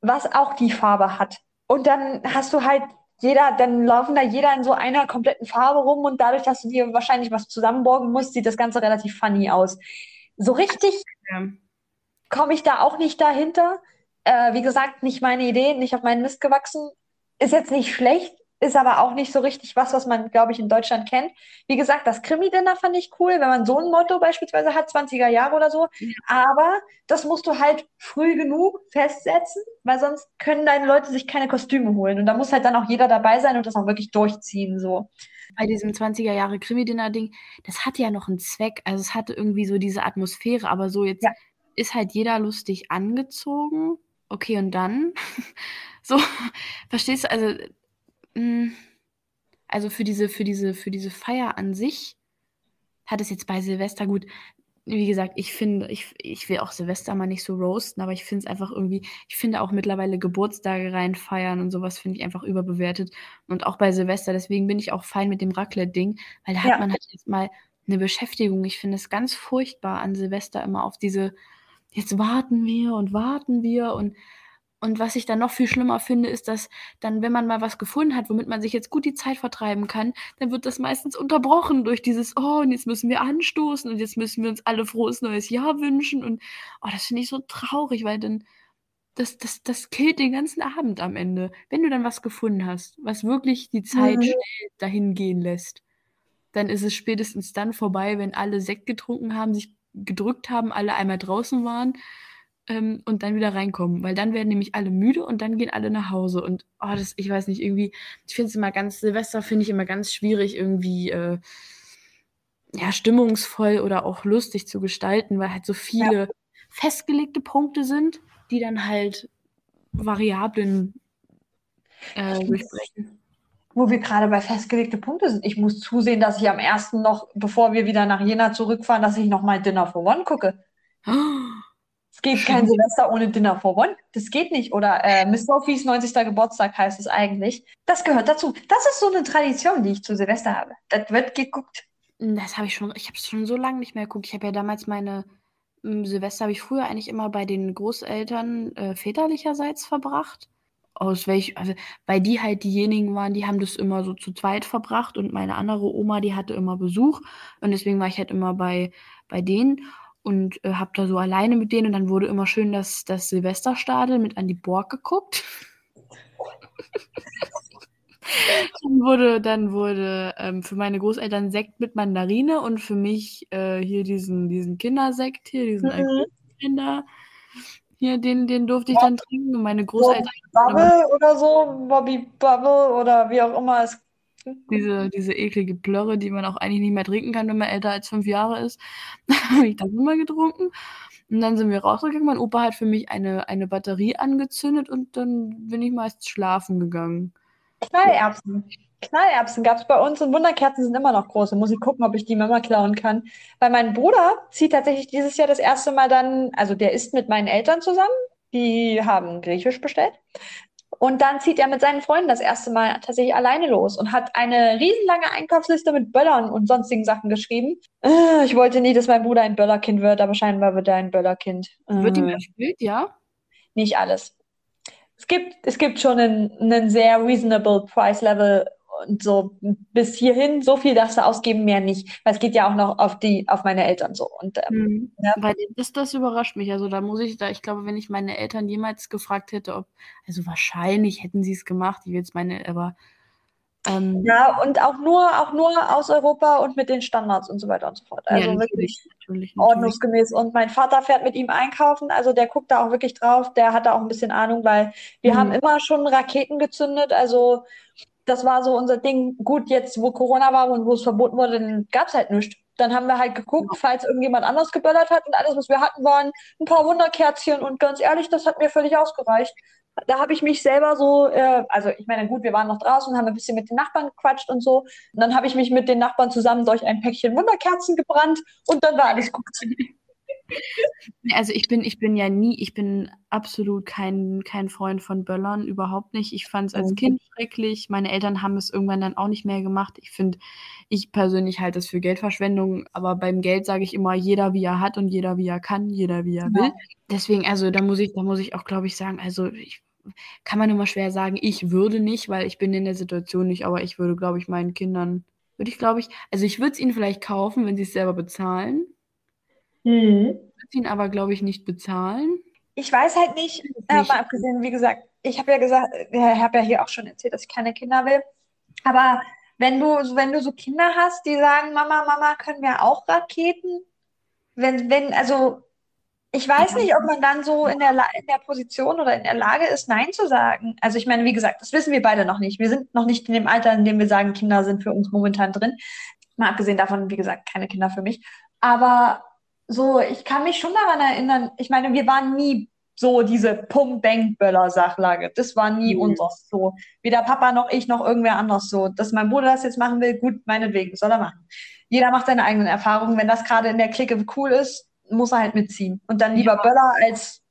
was auch die Farbe hat. Und dann hast du halt jeder, dann laufen da jeder in so einer kompletten Farbe rum und dadurch, dass du dir wahrscheinlich was zusammenborgen musst, sieht das Ganze relativ funny aus. So richtig ja. komme ich da auch nicht dahinter. Äh, wie gesagt, nicht meine Idee, nicht auf meinen Mist gewachsen. Ist jetzt nicht schlecht, ist aber auch nicht so richtig was, was man, glaube ich, in Deutschland kennt. Wie gesagt, das Krimi-Dinner fand ich cool, wenn man so ein Motto beispielsweise hat, 20er Jahre oder so. Ja. Aber das musst du halt früh genug festsetzen, weil sonst können deine Leute sich keine Kostüme holen. Und da muss halt dann auch jeder dabei sein und das auch wirklich durchziehen, so. Bei diesem 20er Jahre Krimi-Dinner-Ding, das hatte ja noch einen Zweck. Also es hatte irgendwie so diese Atmosphäre, aber so jetzt ja. ist halt jeder lustig angezogen. Okay, und dann? so, verstehst du? Also hm, also für diese, für diese, für diese Feier an sich hat es jetzt bei Silvester gut. Wie gesagt, ich finde, ich, ich will auch Silvester mal nicht so roasten, aber ich finde es einfach irgendwie, ich finde auch mittlerweile Geburtstage reinfeiern und sowas finde ich einfach überbewertet. Und auch bei Silvester, deswegen bin ich auch fein mit dem Raclette-Ding, weil da ja. hat man halt jetzt mal eine Beschäftigung. Ich finde es ganz furchtbar an Silvester immer auf diese, jetzt warten wir und warten wir und und was ich dann noch viel schlimmer finde, ist, dass dann, wenn man mal was gefunden hat, womit man sich jetzt gut die Zeit vertreiben kann, dann wird das meistens unterbrochen durch dieses, oh, und jetzt müssen wir anstoßen und jetzt müssen wir uns alle frohes neues Jahr wünschen. Und oh, das finde ich so traurig, weil dann, das, das, das killt den ganzen Abend am Ende. Wenn du dann was gefunden hast, was wirklich die Zeit mhm. schnell dahin gehen lässt, dann ist es spätestens dann vorbei, wenn alle Sekt getrunken haben, sich gedrückt haben, alle einmal draußen waren ähm, und dann wieder reinkommen, weil dann werden nämlich alle müde und dann gehen alle nach Hause. Und oh, das, ich weiß nicht, irgendwie, ich finde es immer ganz, Silvester finde ich immer ganz schwierig, irgendwie äh, ja, stimmungsvoll oder auch lustig zu gestalten, weil halt so viele ja. festgelegte Punkte sind, die dann halt Variablen äh, durchbrechen wo wir gerade bei festgelegte Punkte sind. Ich muss zusehen, dass ich am ersten noch, bevor wir wieder nach Jena zurückfahren, dass ich noch mal Dinner for One gucke. Oh, es geht kein Silvester ohne Dinner for One. Das geht nicht. Oder äh, Miss Sophies 90. Geburtstag heißt es eigentlich. Das gehört dazu. Das ist so eine Tradition, die ich zu Silvester habe. Das wird geguckt. Das habe ich schon, ich habe es schon so lange nicht mehr geguckt. Ich habe ja damals meine hm, Silvester habe ich früher eigentlich immer bei den Großeltern äh, väterlicherseits verbracht. Aus welch, also weil die halt diejenigen waren, die haben das immer so zu zweit verbracht und meine andere Oma, die hatte immer Besuch und deswegen war ich halt immer bei, bei denen und äh, habe da so alleine mit denen und dann wurde immer schön das, das Silvesterstadel mit an die Borg geguckt. dann wurde, dann wurde ähm, für meine Großeltern Sekt mit Mandarine und für mich äh, hier diesen, diesen Kindersekt hier, diesen mhm. Kinder. Hier, den, den durfte ich dann trinken und meine Großeltern. Bubble oder so, Bobby Bubble oder wie auch immer es diese, diese eklige Plörre, die man auch eigentlich nicht mehr trinken kann, wenn man älter als fünf Jahre ist. habe ich das immer getrunken. Und dann sind wir rausgegangen. Mein Opa hat für mich eine, eine Batterie angezündet und dann bin ich meist schlafen gegangen. Knallerbsen. Knallerbsen gab es bei uns und Wunderkerzen sind immer noch große. Muss ich gucken, ob ich die Mama klauen kann. Weil mein Bruder zieht tatsächlich dieses Jahr das erste Mal dann, also der ist mit meinen Eltern zusammen. Die haben Griechisch bestellt. Und dann zieht er mit seinen Freunden das erste Mal tatsächlich alleine los und hat eine riesenlange Einkaufsliste mit Böllern und sonstigen Sachen geschrieben. Äh, ich wollte nie, dass mein Bruder ein Böllerkind wird, aber scheinbar wird er ein Böllerkind. Wird ihm gespielt, ja? Nicht alles. Es gibt, es gibt schon einen, einen sehr reasonable Price Level und so bis hierhin so viel darfst du ausgeben, mehr nicht. Weil es geht ja auch noch auf die, auf meine Eltern so. Und ähm, Mhm. ja. Bei das, das überrascht mich. Also da muss ich da, ich glaube, wenn ich meine Eltern jemals gefragt hätte, ob, also wahrscheinlich hätten sie es gemacht, ich will jetzt meine, aber ähm, ja, und auch nur, auch nur aus Europa und mit den Standards und so weiter und so fort. Also ja, wirklich natürlich, natürlich. ordnungsgemäß. Und mein Vater fährt mit ihm einkaufen, also der guckt da auch wirklich drauf, der hat da auch ein bisschen Ahnung, weil wir mhm. haben immer schon Raketen gezündet, also das war so unser Ding. Gut, jetzt, wo Corona war und wo es verboten wurde, dann gab es halt nichts. Dann haben wir halt geguckt, falls irgendjemand anders geböllert hat und alles, was wir hatten, waren ein paar Wunderkerzchen und ganz ehrlich, das hat mir völlig ausgereicht. Da habe ich mich selber so, äh, also ich meine, gut, wir waren noch draußen, haben ein bisschen mit den Nachbarn gequatscht und so. Und dann habe ich mich mit den Nachbarn zusammen durch ein Päckchen Wunderkerzen gebrannt und dann war alles gut. Also ich bin, ich bin ja nie, ich bin absolut kein, kein Freund von Böllern, überhaupt nicht. Ich fand es als mhm. Kind schrecklich. Meine Eltern haben es irgendwann dann auch nicht mehr gemacht. Ich finde, ich persönlich halte das für Geldverschwendung, aber beim Geld sage ich immer, jeder wie er hat und jeder wie er kann, jeder wie er ja. will. Deswegen, also da muss ich, da muss ich auch, glaube ich, sagen, also ich kann man immer schwer sagen, ich würde nicht, weil ich bin in der Situation nicht, aber ich würde, glaube ich, meinen Kindern, würde ich, glaube ich, also ich würde es ihnen vielleicht kaufen, wenn sie es selber bezahlen. Mhm. Ihn aber, glaube ich, nicht bezahlen. Ich weiß halt nicht, äh, mal abgesehen, wie gesagt, ich habe ja gesagt, ich habe ja hier auch schon erzählt, dass ich keine Kinder will. Aber wenn du, wenn du so Kinder hast, die sagen, Mama, Mama, können wir auch Raketen? Wenn, wenn, also ich weiß nicht, ob man dann so in der, in der Position oder in der Lage ist, Nein zu sagen. Also ich meine, wie gesagt, das wissen wir beide noch nicht. Wir sind noch nicht in dem Alter, in dem wir sagen, Kinder sind für uns momentan drin. Mal abgesehen davon, wie gesagt, keine Kinder für mich. Aber so, ich kann mich schon daran erinnern, ich meine, wir waren nie so diese Pump-Bang-Böller-Sachlage. Das war nie mhm. unseres so. Weder Papa noch ich noch irgendwer anders so. Dass mein Bruder das jetzt machen will, gut, meinetwegen, soll er machen. Jeder macht seine eigenen Erfahrungen. Wenn das gerade in der Clique cool ist, muss er halt mitziehen. Und dann lieber ja. Böller als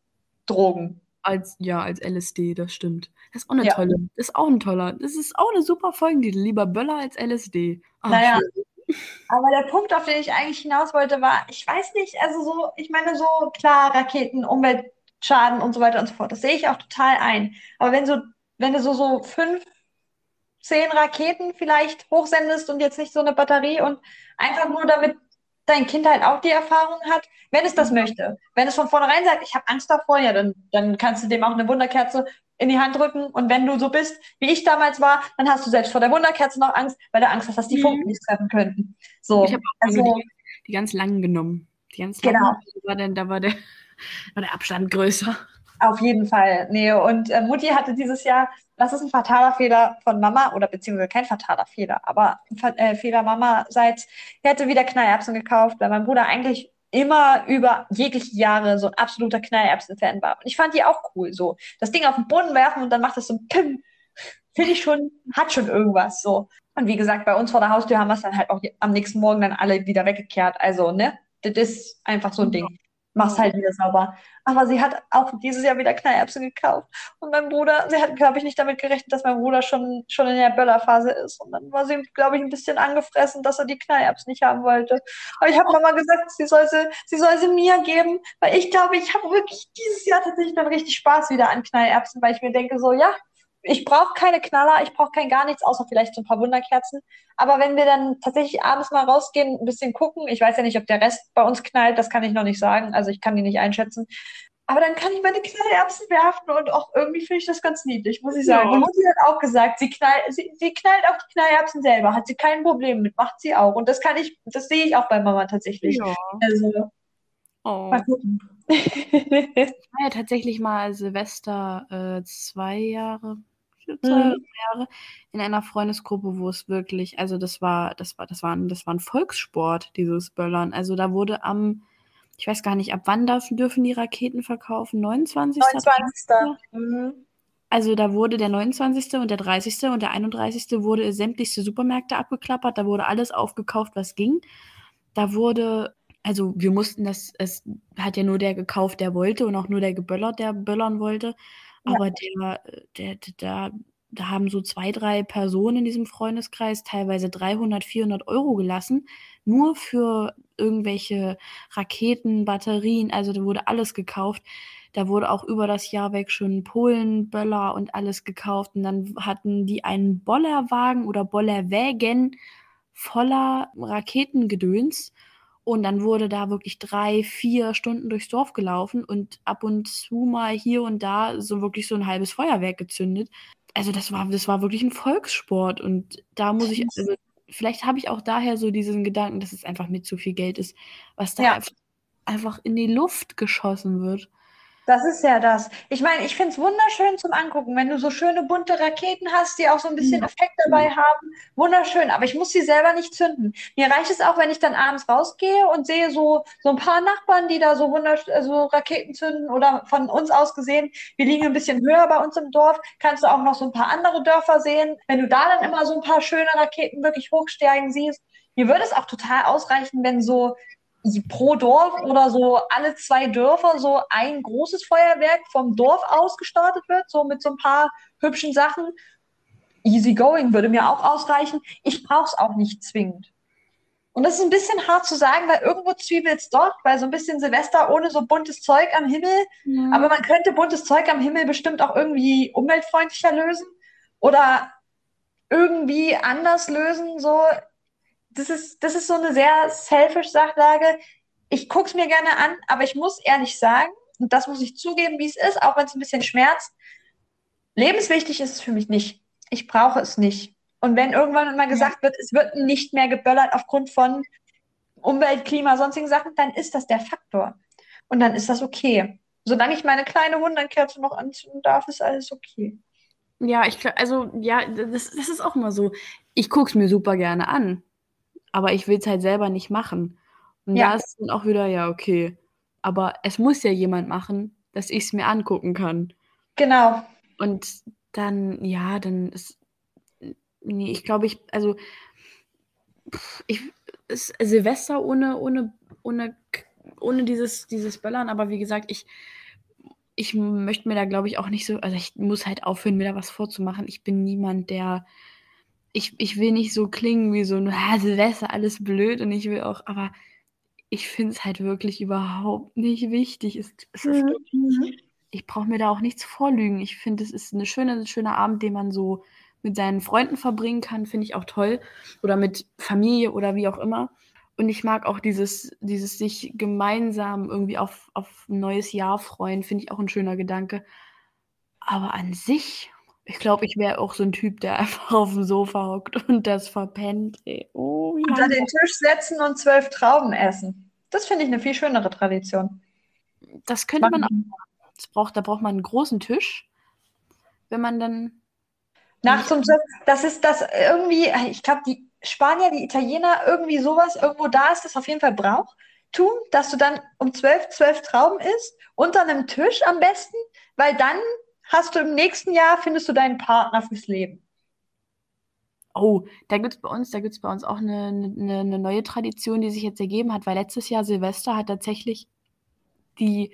Drogen. Als, ja, als LSD, das stimmt. Das ist auch eine ja. tolle, das ist auch ein toller, das ist auch eine super Folgentitel. Lieber Böller als LSD. Ach, naja, schön. Aber der Punkt, auf den ich eigentlich hinaus wollte, war, ich weiß nicht, also so, ich meine, so klar, Raketen, Umweltschaden und so weiter und so fort, das sehe ich auch total ein. Aber wenn so, wenn du so, so fünf, zehn Raketen vielleicht hochsendest und jetzt nicht so eine Batterie und einfach nur damit dein Kind halt auch die Erfahrung hat, wenn es das möchte. Wenn es von vornherein sagt, ich habe Angst davor, ja, dann, dann kannst du dem auch eine Wunderkerze in die Hand drücken. Und wenn du so bist, wie ich damals war, dann hast du selbst vor der Wunderkerze noch Angst, weil du Angst hast, dass die mhm. Funken nicht treffen könnten. So, ich habe auch also, die, die, ganz langen genommen. Die ganz langen, genau. war denn, da war der, war der Abstand größer. Auf jeden Fall. Nee, und äh, Mutti hatte dieses Jahr, das ist ein fataler Fehler von Mama, oder beziehungsweise kein fataler Fehler, aber ein äh, Fehler Mama-seits. Er hätte wieder Knallerbsen gekauft, weil mein Bruder eigentlich immer über jegliche Jahre so ein absoluter Knallerbsen-Fan war. Und ich fand die auch cool, so. Das Ding auf den Boden werfen und dann macht es so ein Pim. Finde ich schon, hat schon irgendwas, so. Und wie gesagt, bei uns vor der Haustür haben wir es dann halt auch am nächsten Morgen dann alle wieder weggekehrt. Also, ne? Das ist einfach so ein Ding mach's halt wieder sauber. Aber sie hat auch dieses Jahr wieder Knallerbsen gekauft. Und mein Bruder, sie hat, glaube ich, nicht damit gerechnet, dass mein Bruder schon, schon in der Böllerphase ist. Und dann war sie, glaube ich, ein bisschen angefressen, dass er die Knallerbsen nicht haben wollte. Aber ich habe Mama gesagt, sie soll sie, sie soll sie mir geben, weil ich glaube, ich habe wirklich dieses Jahr tatsächlich dann richtig Spaß wieder an Knallerbsen, weil ich mir denke, so, ja, ich brauche keine Knaller, ich brauche kein gar nichts, außer vielleicht so ein paar Wunderkerzen. Aber wenn wir dann tatsächlich abends mal rausgehen, ein bisschen gucken, ich weiß ja nicht, ob der Rest bei uns knallt, das kann ich noch nicht sagen, also ich kann die nicht einschätzen. Aber dann kann ich meine Knallerbsen werfen und auch irgendwie finde ich das ganz niedlich, muss ich sagen. Ja. Und Mutti hat auch gesagt, sie, knall, sie, sie knallt auch die Knallerbsen selber, hat sie kein Problem mit, macht sie auch. Und das kann ich, das sehe ich auch bei Mama tatsächlich. Ja. Also, oh. mal gucken. ich war ja tatsächlich mal Silvester äh, zwei Jahre, zwei mhm. Jahre in einer Freundesgruppe, wo es wirklich, also das war, das war, das war, ein, das war ein Volkssport, dieses Böllern. Also da wurde am, ich weiß gar nicht, ab wann dürfen, dürfen die Raketen verkaufen? 29. 29. Mhm. Also da wurde der 29. und der 30. und der 31. wurde sämtlichste Supermärkte abgeklappert, da wurde alles aufgekauft, was ging. Da wurde, also wir mussten das, es hat ja nur der gekauft, der wollte und auch nur der geböllert, der böllern wollte. Aber der, der, der, da haben so zwei, drei Personen in diesem Freundeskreis teilweise 300, 400 Euro gelassen, nur für irgendwelche Raketen, Batterien, also da wurde alles gekauft. Da wurde auch über das Jahr weg schon Polen, Böller und alles gekauft. Und dann hatten die einen Bollerwagen oder Bollerwägen voller Raketengedöns. Und dann wurde da wirklich drei, vier Stunden durchs Dorf gelaufen und ab und zu mal hier und da so wirklich so ein halbes Feuerwerk gezündet also das war, das war wirklich ein Volkssport und da muss ich, also vielleicht habe ich auch daher so diesen Gedanken, dass es einfach mit zu viel Geld ist, was da ja. einfach in die Luft geschossen wird. Das ist ja das. Ich meine, ich finde es wunderschön zum Angucken, wenn du so schöne bunte Raketen hast, die auch so ein bisschen Effekt dabei haben. Wunderschön, aber ich muss sie selber nicht zünden. Mir reicht es auch, wenn ich dann abends rausgehe und sehe so, so ein paar Nachbarn, die da so wunderschön so Raketen zünden oder von uns aus gesehen, wir liegen ein bisschen höher bei uns im Dorf, kannst du auch noch so ein paar andere Dörfer sehen. Wenn du da dann immer so ein paar schöne Raketen wirklich hochsteigen siehst, mir würde es auch total ausreichen, wenn so pro Dorf oder so alle zwei Dörfer so ein großes Feuerwerk vom Dorf aus gestartet wird, so mit so ein paar hübschen Sachen. Easy going würde mir auch ausreichen. Ich brauche es auch nicht zwingend. Und das ist ein bisschen hart zu sagen, weil irgendwo zwiebelt es doch, weil so ein bisschen Silvester ohne so buntes Zeug am Himmel. Ja. Aber man könnte buntes Zeug am Himmel bestimmt auch irgendwie umweltfreundlicher lösen oder irgendwie anders lösen. So, das ist, das ist so eine sehr selfish Sachlage. Ich gucke es mir gerne an, aber ich muss ehrlich sagen, und das muss ich zugeben, wie es ist, auch wenn es ein bisschen schmerzt, lebenswichtig ist es für mich nicht. Ich brauche es nicht. Und wenn irgendwann mal gesagt wird, es wird nicht mehr geböllert aufgrund von Umwelt, Klima, sonstigen Sachen, dann ist das der Faktor. Und dann ist das okay. Solange ich meine kleine Wunderkerze noch anzünden darf, ist alles okay. Ja, ich also ja, das, das ist auch immer so. Ich gucke es mir super gerne an aber ich will es halt selber nicht machen. Und ja. da ist dann auch wieder, ja, okay. Aber es muss ja jemand machen, dass ich es mir angucken kann. Genau. Und dann, ja, dann ist. Nee, ich glaube, ich, also. Ich, ist Silvester ohne, ohne, ohne, ohne dieses, dieses Böllern, aber wie gesagt, ich, ich möchte mir da, glaube ich, auch nicht so, also ich muss halt aufhören, mir da was vorzumachen. Ich bin niemand, der ich, ich will nicht so klingen wie so ein ah, Silvester, alles blöd und ich will auch, aber ich finde es halt wirklich überhaupt nicht wichtig. Es, es mhm. Ich brauche mir da auch nichts vorlügen. Ich finde, es ist eine schöne, ein schöner Abend, den man so mit seinen Freunden verbringen kann, finde ich auch toll. Oder mit Familie oder wie auch immer. Und ich mag auch dieses, dieses sich gemeinsam irgendwie auf, auf ein neues Jahr freuen, finde ich auch ein schöner Gedanke. Aber an sich ich glaube, ich wäre auch so ein Typ, der einfach auf dem Sofa hockt und das verpennt. Ey. Oh, Unter den Tisch setzen und zwölf Trauben essen. Das finde ich eine viel schönere Tradition. Das könnte man, man auch. Das braucht, da braucht man einen großen Tisch, wenn man dann. Nachts um zwölf. Das ist das irgendwie, ich glaube, die Spanier, die Italiener, irgendwie sowas, irgendwo da ist das auf jeden Fall Brauch tun, dass du dann um zwölf, zwölf Trauben isst, unter einem Tisch am besten, weil dann hast du im nächsten Jahr, findest du deinen Partner fürs Leben. Oh, da gibt es bei uns, da gibt es bei uns auch eine, eine, eine, neue Tradition, die sich jetzt ergeben hat, weil letztes Jahr Silvester hat tatsächlich die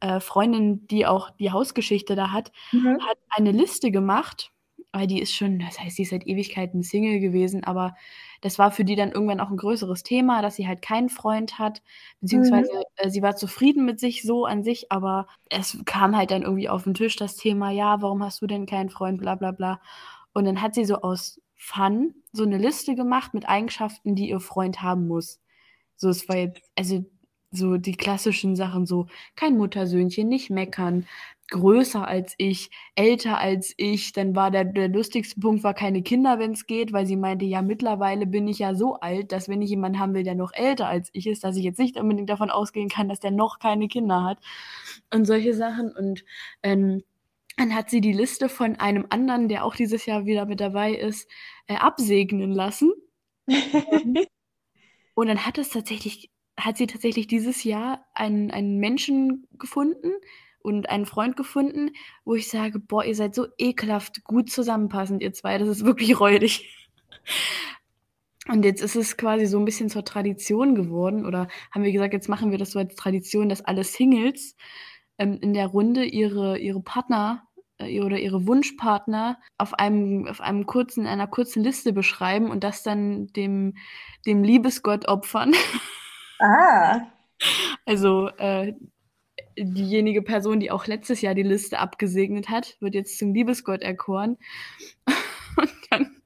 äh, Freundin, die auch die Hausgeschichte da hat, mhm. hat eine Liste gemacht weil die ist schon, das heißt, sie ist seit Ewigkeiten Single gewesen, aber das war für die dann irgendwann auch ein größeres Thema, dass sie halt keinen Freund hat, beziehungsweise mhm. äh, sie war zufrieden mit sich so an sich, aber es kam halt dann irgendwie auf den Tisch das Thema, ja, warum hast du denn keinen Freund, bla bla bla. Und dann hat sie so aus Fun so eine Liste gemacht mit Eigenschaften, die ihr Freund haben muss. So, es war jetzt, also so die klassischen Sachen, so kein Muttersöhnchen, nicht meckern, größer als ich, älter als ich. Dann war der, der lustigste Punkt war keine Kinder, wenn es geht, weil sie meinte, ja, mittlerweile bin ich ja so alt, dass wenn ich jemanden haben will, der noch älter als ich ist, dass ich jetzt nicht unbedingt davon ausgehen kann, dass der noch keine Kinder hat. Und solche Sachen. Und ähm, dann hat sie die Liste von einem anderen, der auch dieses Jahr wieder mit dabei ist, äh, absegnen lassen. und dann hat es tatsächlich, hat sie tatsächlich dieses Jahr einen, einen Menschen gefunden, und einen Freund gefunden, wo ich sage, boah, ihr seid so ekelhaft gut zusammenpassend, ihr zwei, das ist wirklich räudig. Und jetzt ist es quasi so ein bisschen zur Tradition geworden, oder haben wir gesagt, jetzt machen wir das so als Tradition, dass alle Singles ähm, in der Runde ihre, ihre Partner äh, oder ihre Wunschpartner auf einem, auf einem kurzen, einer kurzen Liste beschreiben und das dann dem, dem Liebesgott opfern. Ah. Also äh, diejenige Person, die auch letztes Jahr die Liste abgesegnet hat, wird jetzt zum Liebesgott erkoren. Und dann,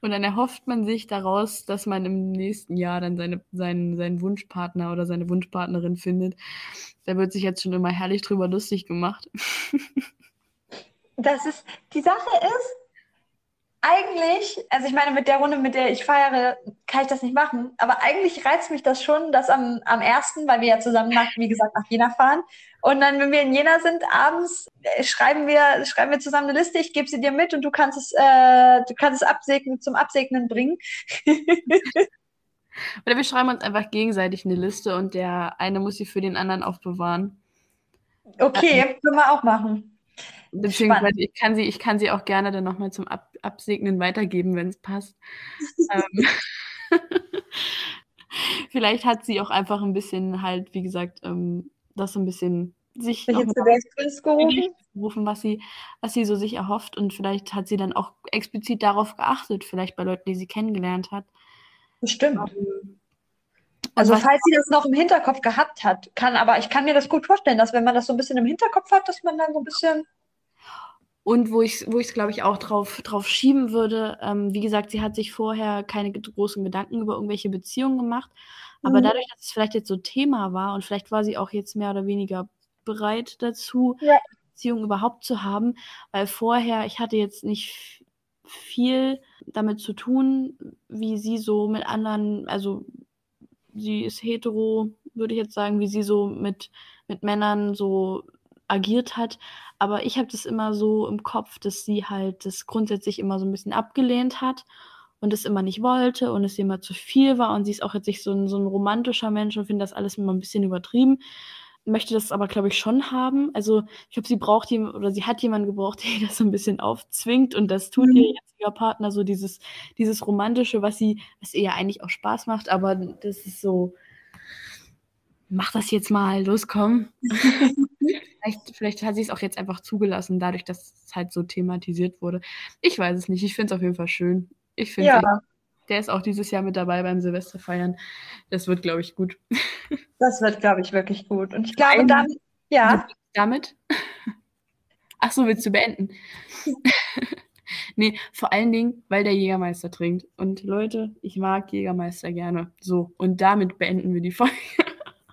und dann erhofft man sich daraus, dass man im nächsten Jahr dann seine, seinen, seinen Wunschpartner oder seine Wunschpartnerin findet. Da wird sich jetzt schon immer herrlich drüber lustig gemacht. Das ist, die Sache ist, eigentlich, also ich meine, mit der Runde, mit der ich feiere, kann ich das nicht machen. Aber eigentlich reizt mich das schon, dass am, am ersten, weil wir ja zusammen nach, wie gesagt, nach Jena fahren. Und dann, wenn wir in Jena sind, abends äh, schreiben wir, schreiben wir zusammen eine Liste, ich gebe sie dir mit und du kannst es, äh, du kannst es absegnen, zum Absegnen bringen. Oder wir schreiben uns einfach gegenseitig eine Liste und der eine muss sie für den anderen aufbewahren. Okay, können wir auch machen. Beziehungsweise ich kann sie, ich kann sie auch gerne dann nochmal zum Ab Absegnen weitergeben, wenn es passt. ähm, Vielleicht hat sie auch einfach ein bisschen halt, wie gesagt, ähm, das so ein bisschen sich gerufen, was sie, was sie so sich erhofft und vielleicht hat sie dann auch explizit darauf geachtet, vielleicht bei Leuten, die sie kennengelernt hat. Bestimmt. Ähm, also falls sie das noch im Hinterkopf gehabt hat, kann, aber ich kann mir das gut vorstellen, dass wenn man das so ein bisschen im Hinterkopf hat, dass man dann so ein bisschen und wo ich es, wo glaube ich, auch drauf, drauf schieben würde, ähm, wie gesagt, sie hat sich vorher keine großen Gedanken über irgendwelche Beziehungen gemacht. Aber mhm. dadurch, dass es vielleicht jetzt so Thema war und vielleicht war sie auch jetzt mehr oder weniger bereit dazu, ja. Beziehungen überhaupt zu haben, weil vorher, ich hatte jetzt nicht viel damit zu tun, wie sie so mit anderen, also sie ist hetero, würde ich jetzt sagen, wie sie so mit, mit Männern so agiert hat. Aber ich habe das immer so im Kopf, dass sie halt das grundsätzlich immer so ein bisschen abgelehnt hat und es immer nicht wollte und es immer zu viel war. Und sie ist auch jetzt nicht so ein, so ein romantischer Mensch und findet das alles immer ein bisschen übertrieben. Möchte das aber, glaube ich, schon haben. Also, ich glaube, sie braucht jemanden oder sie hat jemanden gebraucht, der das so ein bisschen aufzwingt. Und das tut mhm. ihr jetziger Partner so dieses, dieses Romantische, was sie, was ihr ja eigentlich auch Spaß macht. Aber das ist so, mach das jetzt mal, los, komm. vielleicht, vielleicht hat sie es auch jetzt einfach zugelassen, dadurch, dass es halt so thematisiert wurde. Ich weiß es nicht. Ich finde es auf jeden Fall schön. Ich finde, ja. Der ist auch dieses Jahr mit dabei beim Silvesterfeiern. Das wird, glaube ich, gut. Das wird, glaube ich, wirklich gut. Und ich glaube, dann, ja. Damit? Ach so, willst du beenden? nee, vor allen Dingen, weil der Jägermeister trinkt. Und Leute, ich mag Jägermeister gerne. So, und damit beenden wir die Folge.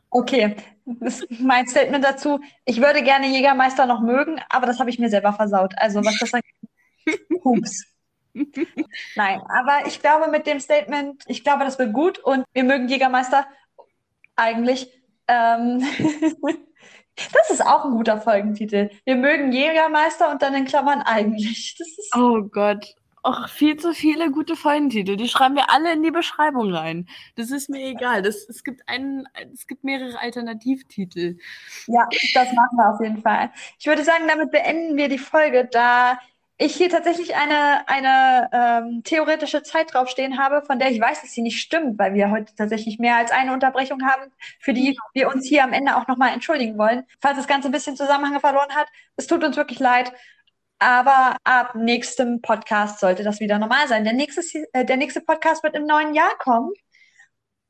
Okay, das ist mein Statement dazu. Ich würde gerne Jägermeister noch mögen, aber das habe ich mir selber versaut. Also was das angeht, hups. Nein, aber ich glaube mit dem Statement, ich glaube, das wird gut und wir mögen Jägermeister eigentlich. Ähm, das ist auch ein guter Folgentitel. Wir mögen Jägermeister und dann in Klammern eigentlich. oh Gott. Och, viel zu viele gute Folgentitel. Die schreiben wir alle in die Beschreibung rein. Das ist mir egal. Das, es, gibt einen, es gibt mehrere Alternativtitel. Ja, das machen wir auf jeden Fall. Ich würde sagen, damit beenden wir die Folge, da ich hier tatsächlich eine, eine ähm, theoretische Zeit draufstehen habe, von der ich weiß, dass sie nicht stimmt, weil wir heute tatsächlich mehr als eine Unterbrechung haben, für die wir uns hier am Ende auch nochmal entschuldigen wollen. Falls das Ganze ein bisschen Zusammenhang verloren hat, es tut uns wirklich leid. Aber ab nächstem Podcast sollte das wieder normal sein. Der nächste, äh, der nächste Podcast wird im neuen Jahr kommen.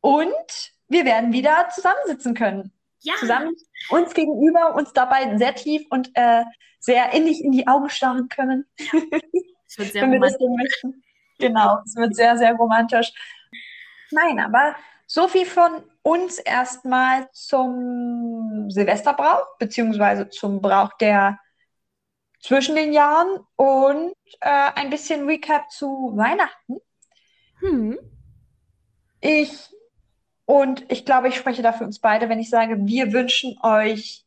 Und wir werden wieder zusammensitzen können. Ja. Zusammen uns gegenüber, uns dabei sehr tief und äh, sehr innig in die Augen starren können. Das wird sehr romantisch. Genau, es wird sehr, sehr romantisch. Nein, aber so viel von uns erstmal zum Silvesterbrauch, beziehungsweise zum Brauch der zwischen den Jahren und äh, ein bisschen Recap zu Weihnachten. Hm. Ich und ich glaube, ich spreche da für uns beide, wenn ich sage, wir wünschen euch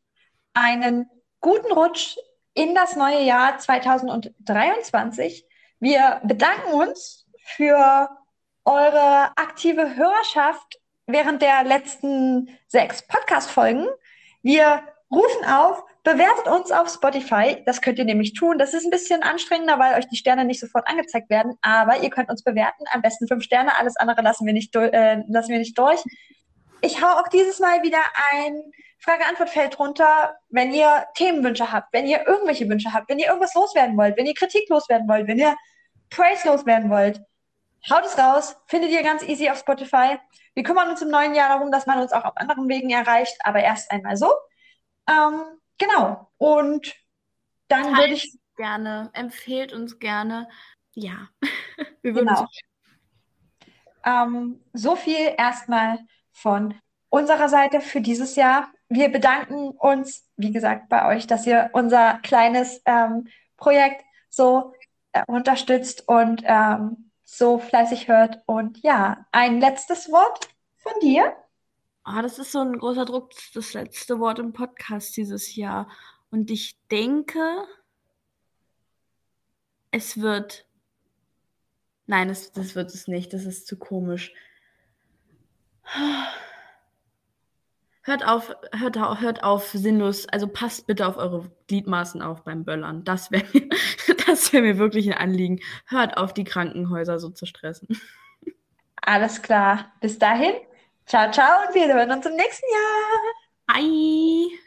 einen guten Rutsch in das neue Jahr 2023. Wir bedanken uns für eure aktive Hörerschaft während der letzten sechs Podcast-Folgen. Wir rufen auf, Bewertet uns auf Spotify. Das könnt ihr nämlich tun. Das ist ein bisschen anstrengender, weil euch die Sterne nicht sofort angezeigt werden. Aber ihr könnt uns bewerten. Am besten fünf Sterne. Alles andere lassen wir nicht, äh, lassen wir nicht durch. Ich hau auch dieses Mal wieder ein Frage-Antwort-Feld drunter, wenn ihr Themenwünsche habt, wenn ihr irgendwelche Wünsche habt, wenn ihr irgendwas loswerden wollt, wenn ihr Kritik loswerden wollt, wenn ihr Praise loswerden wollt. Haut es raus, findet ihr ganz easy auf Spotify. Wir kümmern uns im neuen Jahr darum, dass man uns auch auf anderen Wegen erreicht, aber erst einmal so. Ähm, genau. Und dann Teilt würde ich. Gerne, empfehlt uns gerne. Ja, wir würden Genau. Ähm, so viel erstmal von unserer Seite für dieses Jahr. Wir bedanken uns, wie gesagt, bei euch, dass ihr unser kleines ähm, Projekt so äh, unterstützt und ähm, so fleißig hört. Und ja, ein letztes Wort von dir. Ah, das ist so ein großer Druck, das das letzte Wort im Podcast dieses Jahr. Und ich denke, es wird. Nein, es, das wird es nicht. Das ist zu komisch. Hört auf, hört, au- hört auf, sinnlos. Also passt bitte auf eure Gliedmaßen auf beim Böllern. Das wäre mir, das wär mir wirklich ein Anliegen. Hört auf, die Krankenhäuser so zu stressen. Alles klar. Bis dahin. Ciao, ciao und wir hören uns im nächsten Jahr. Bye!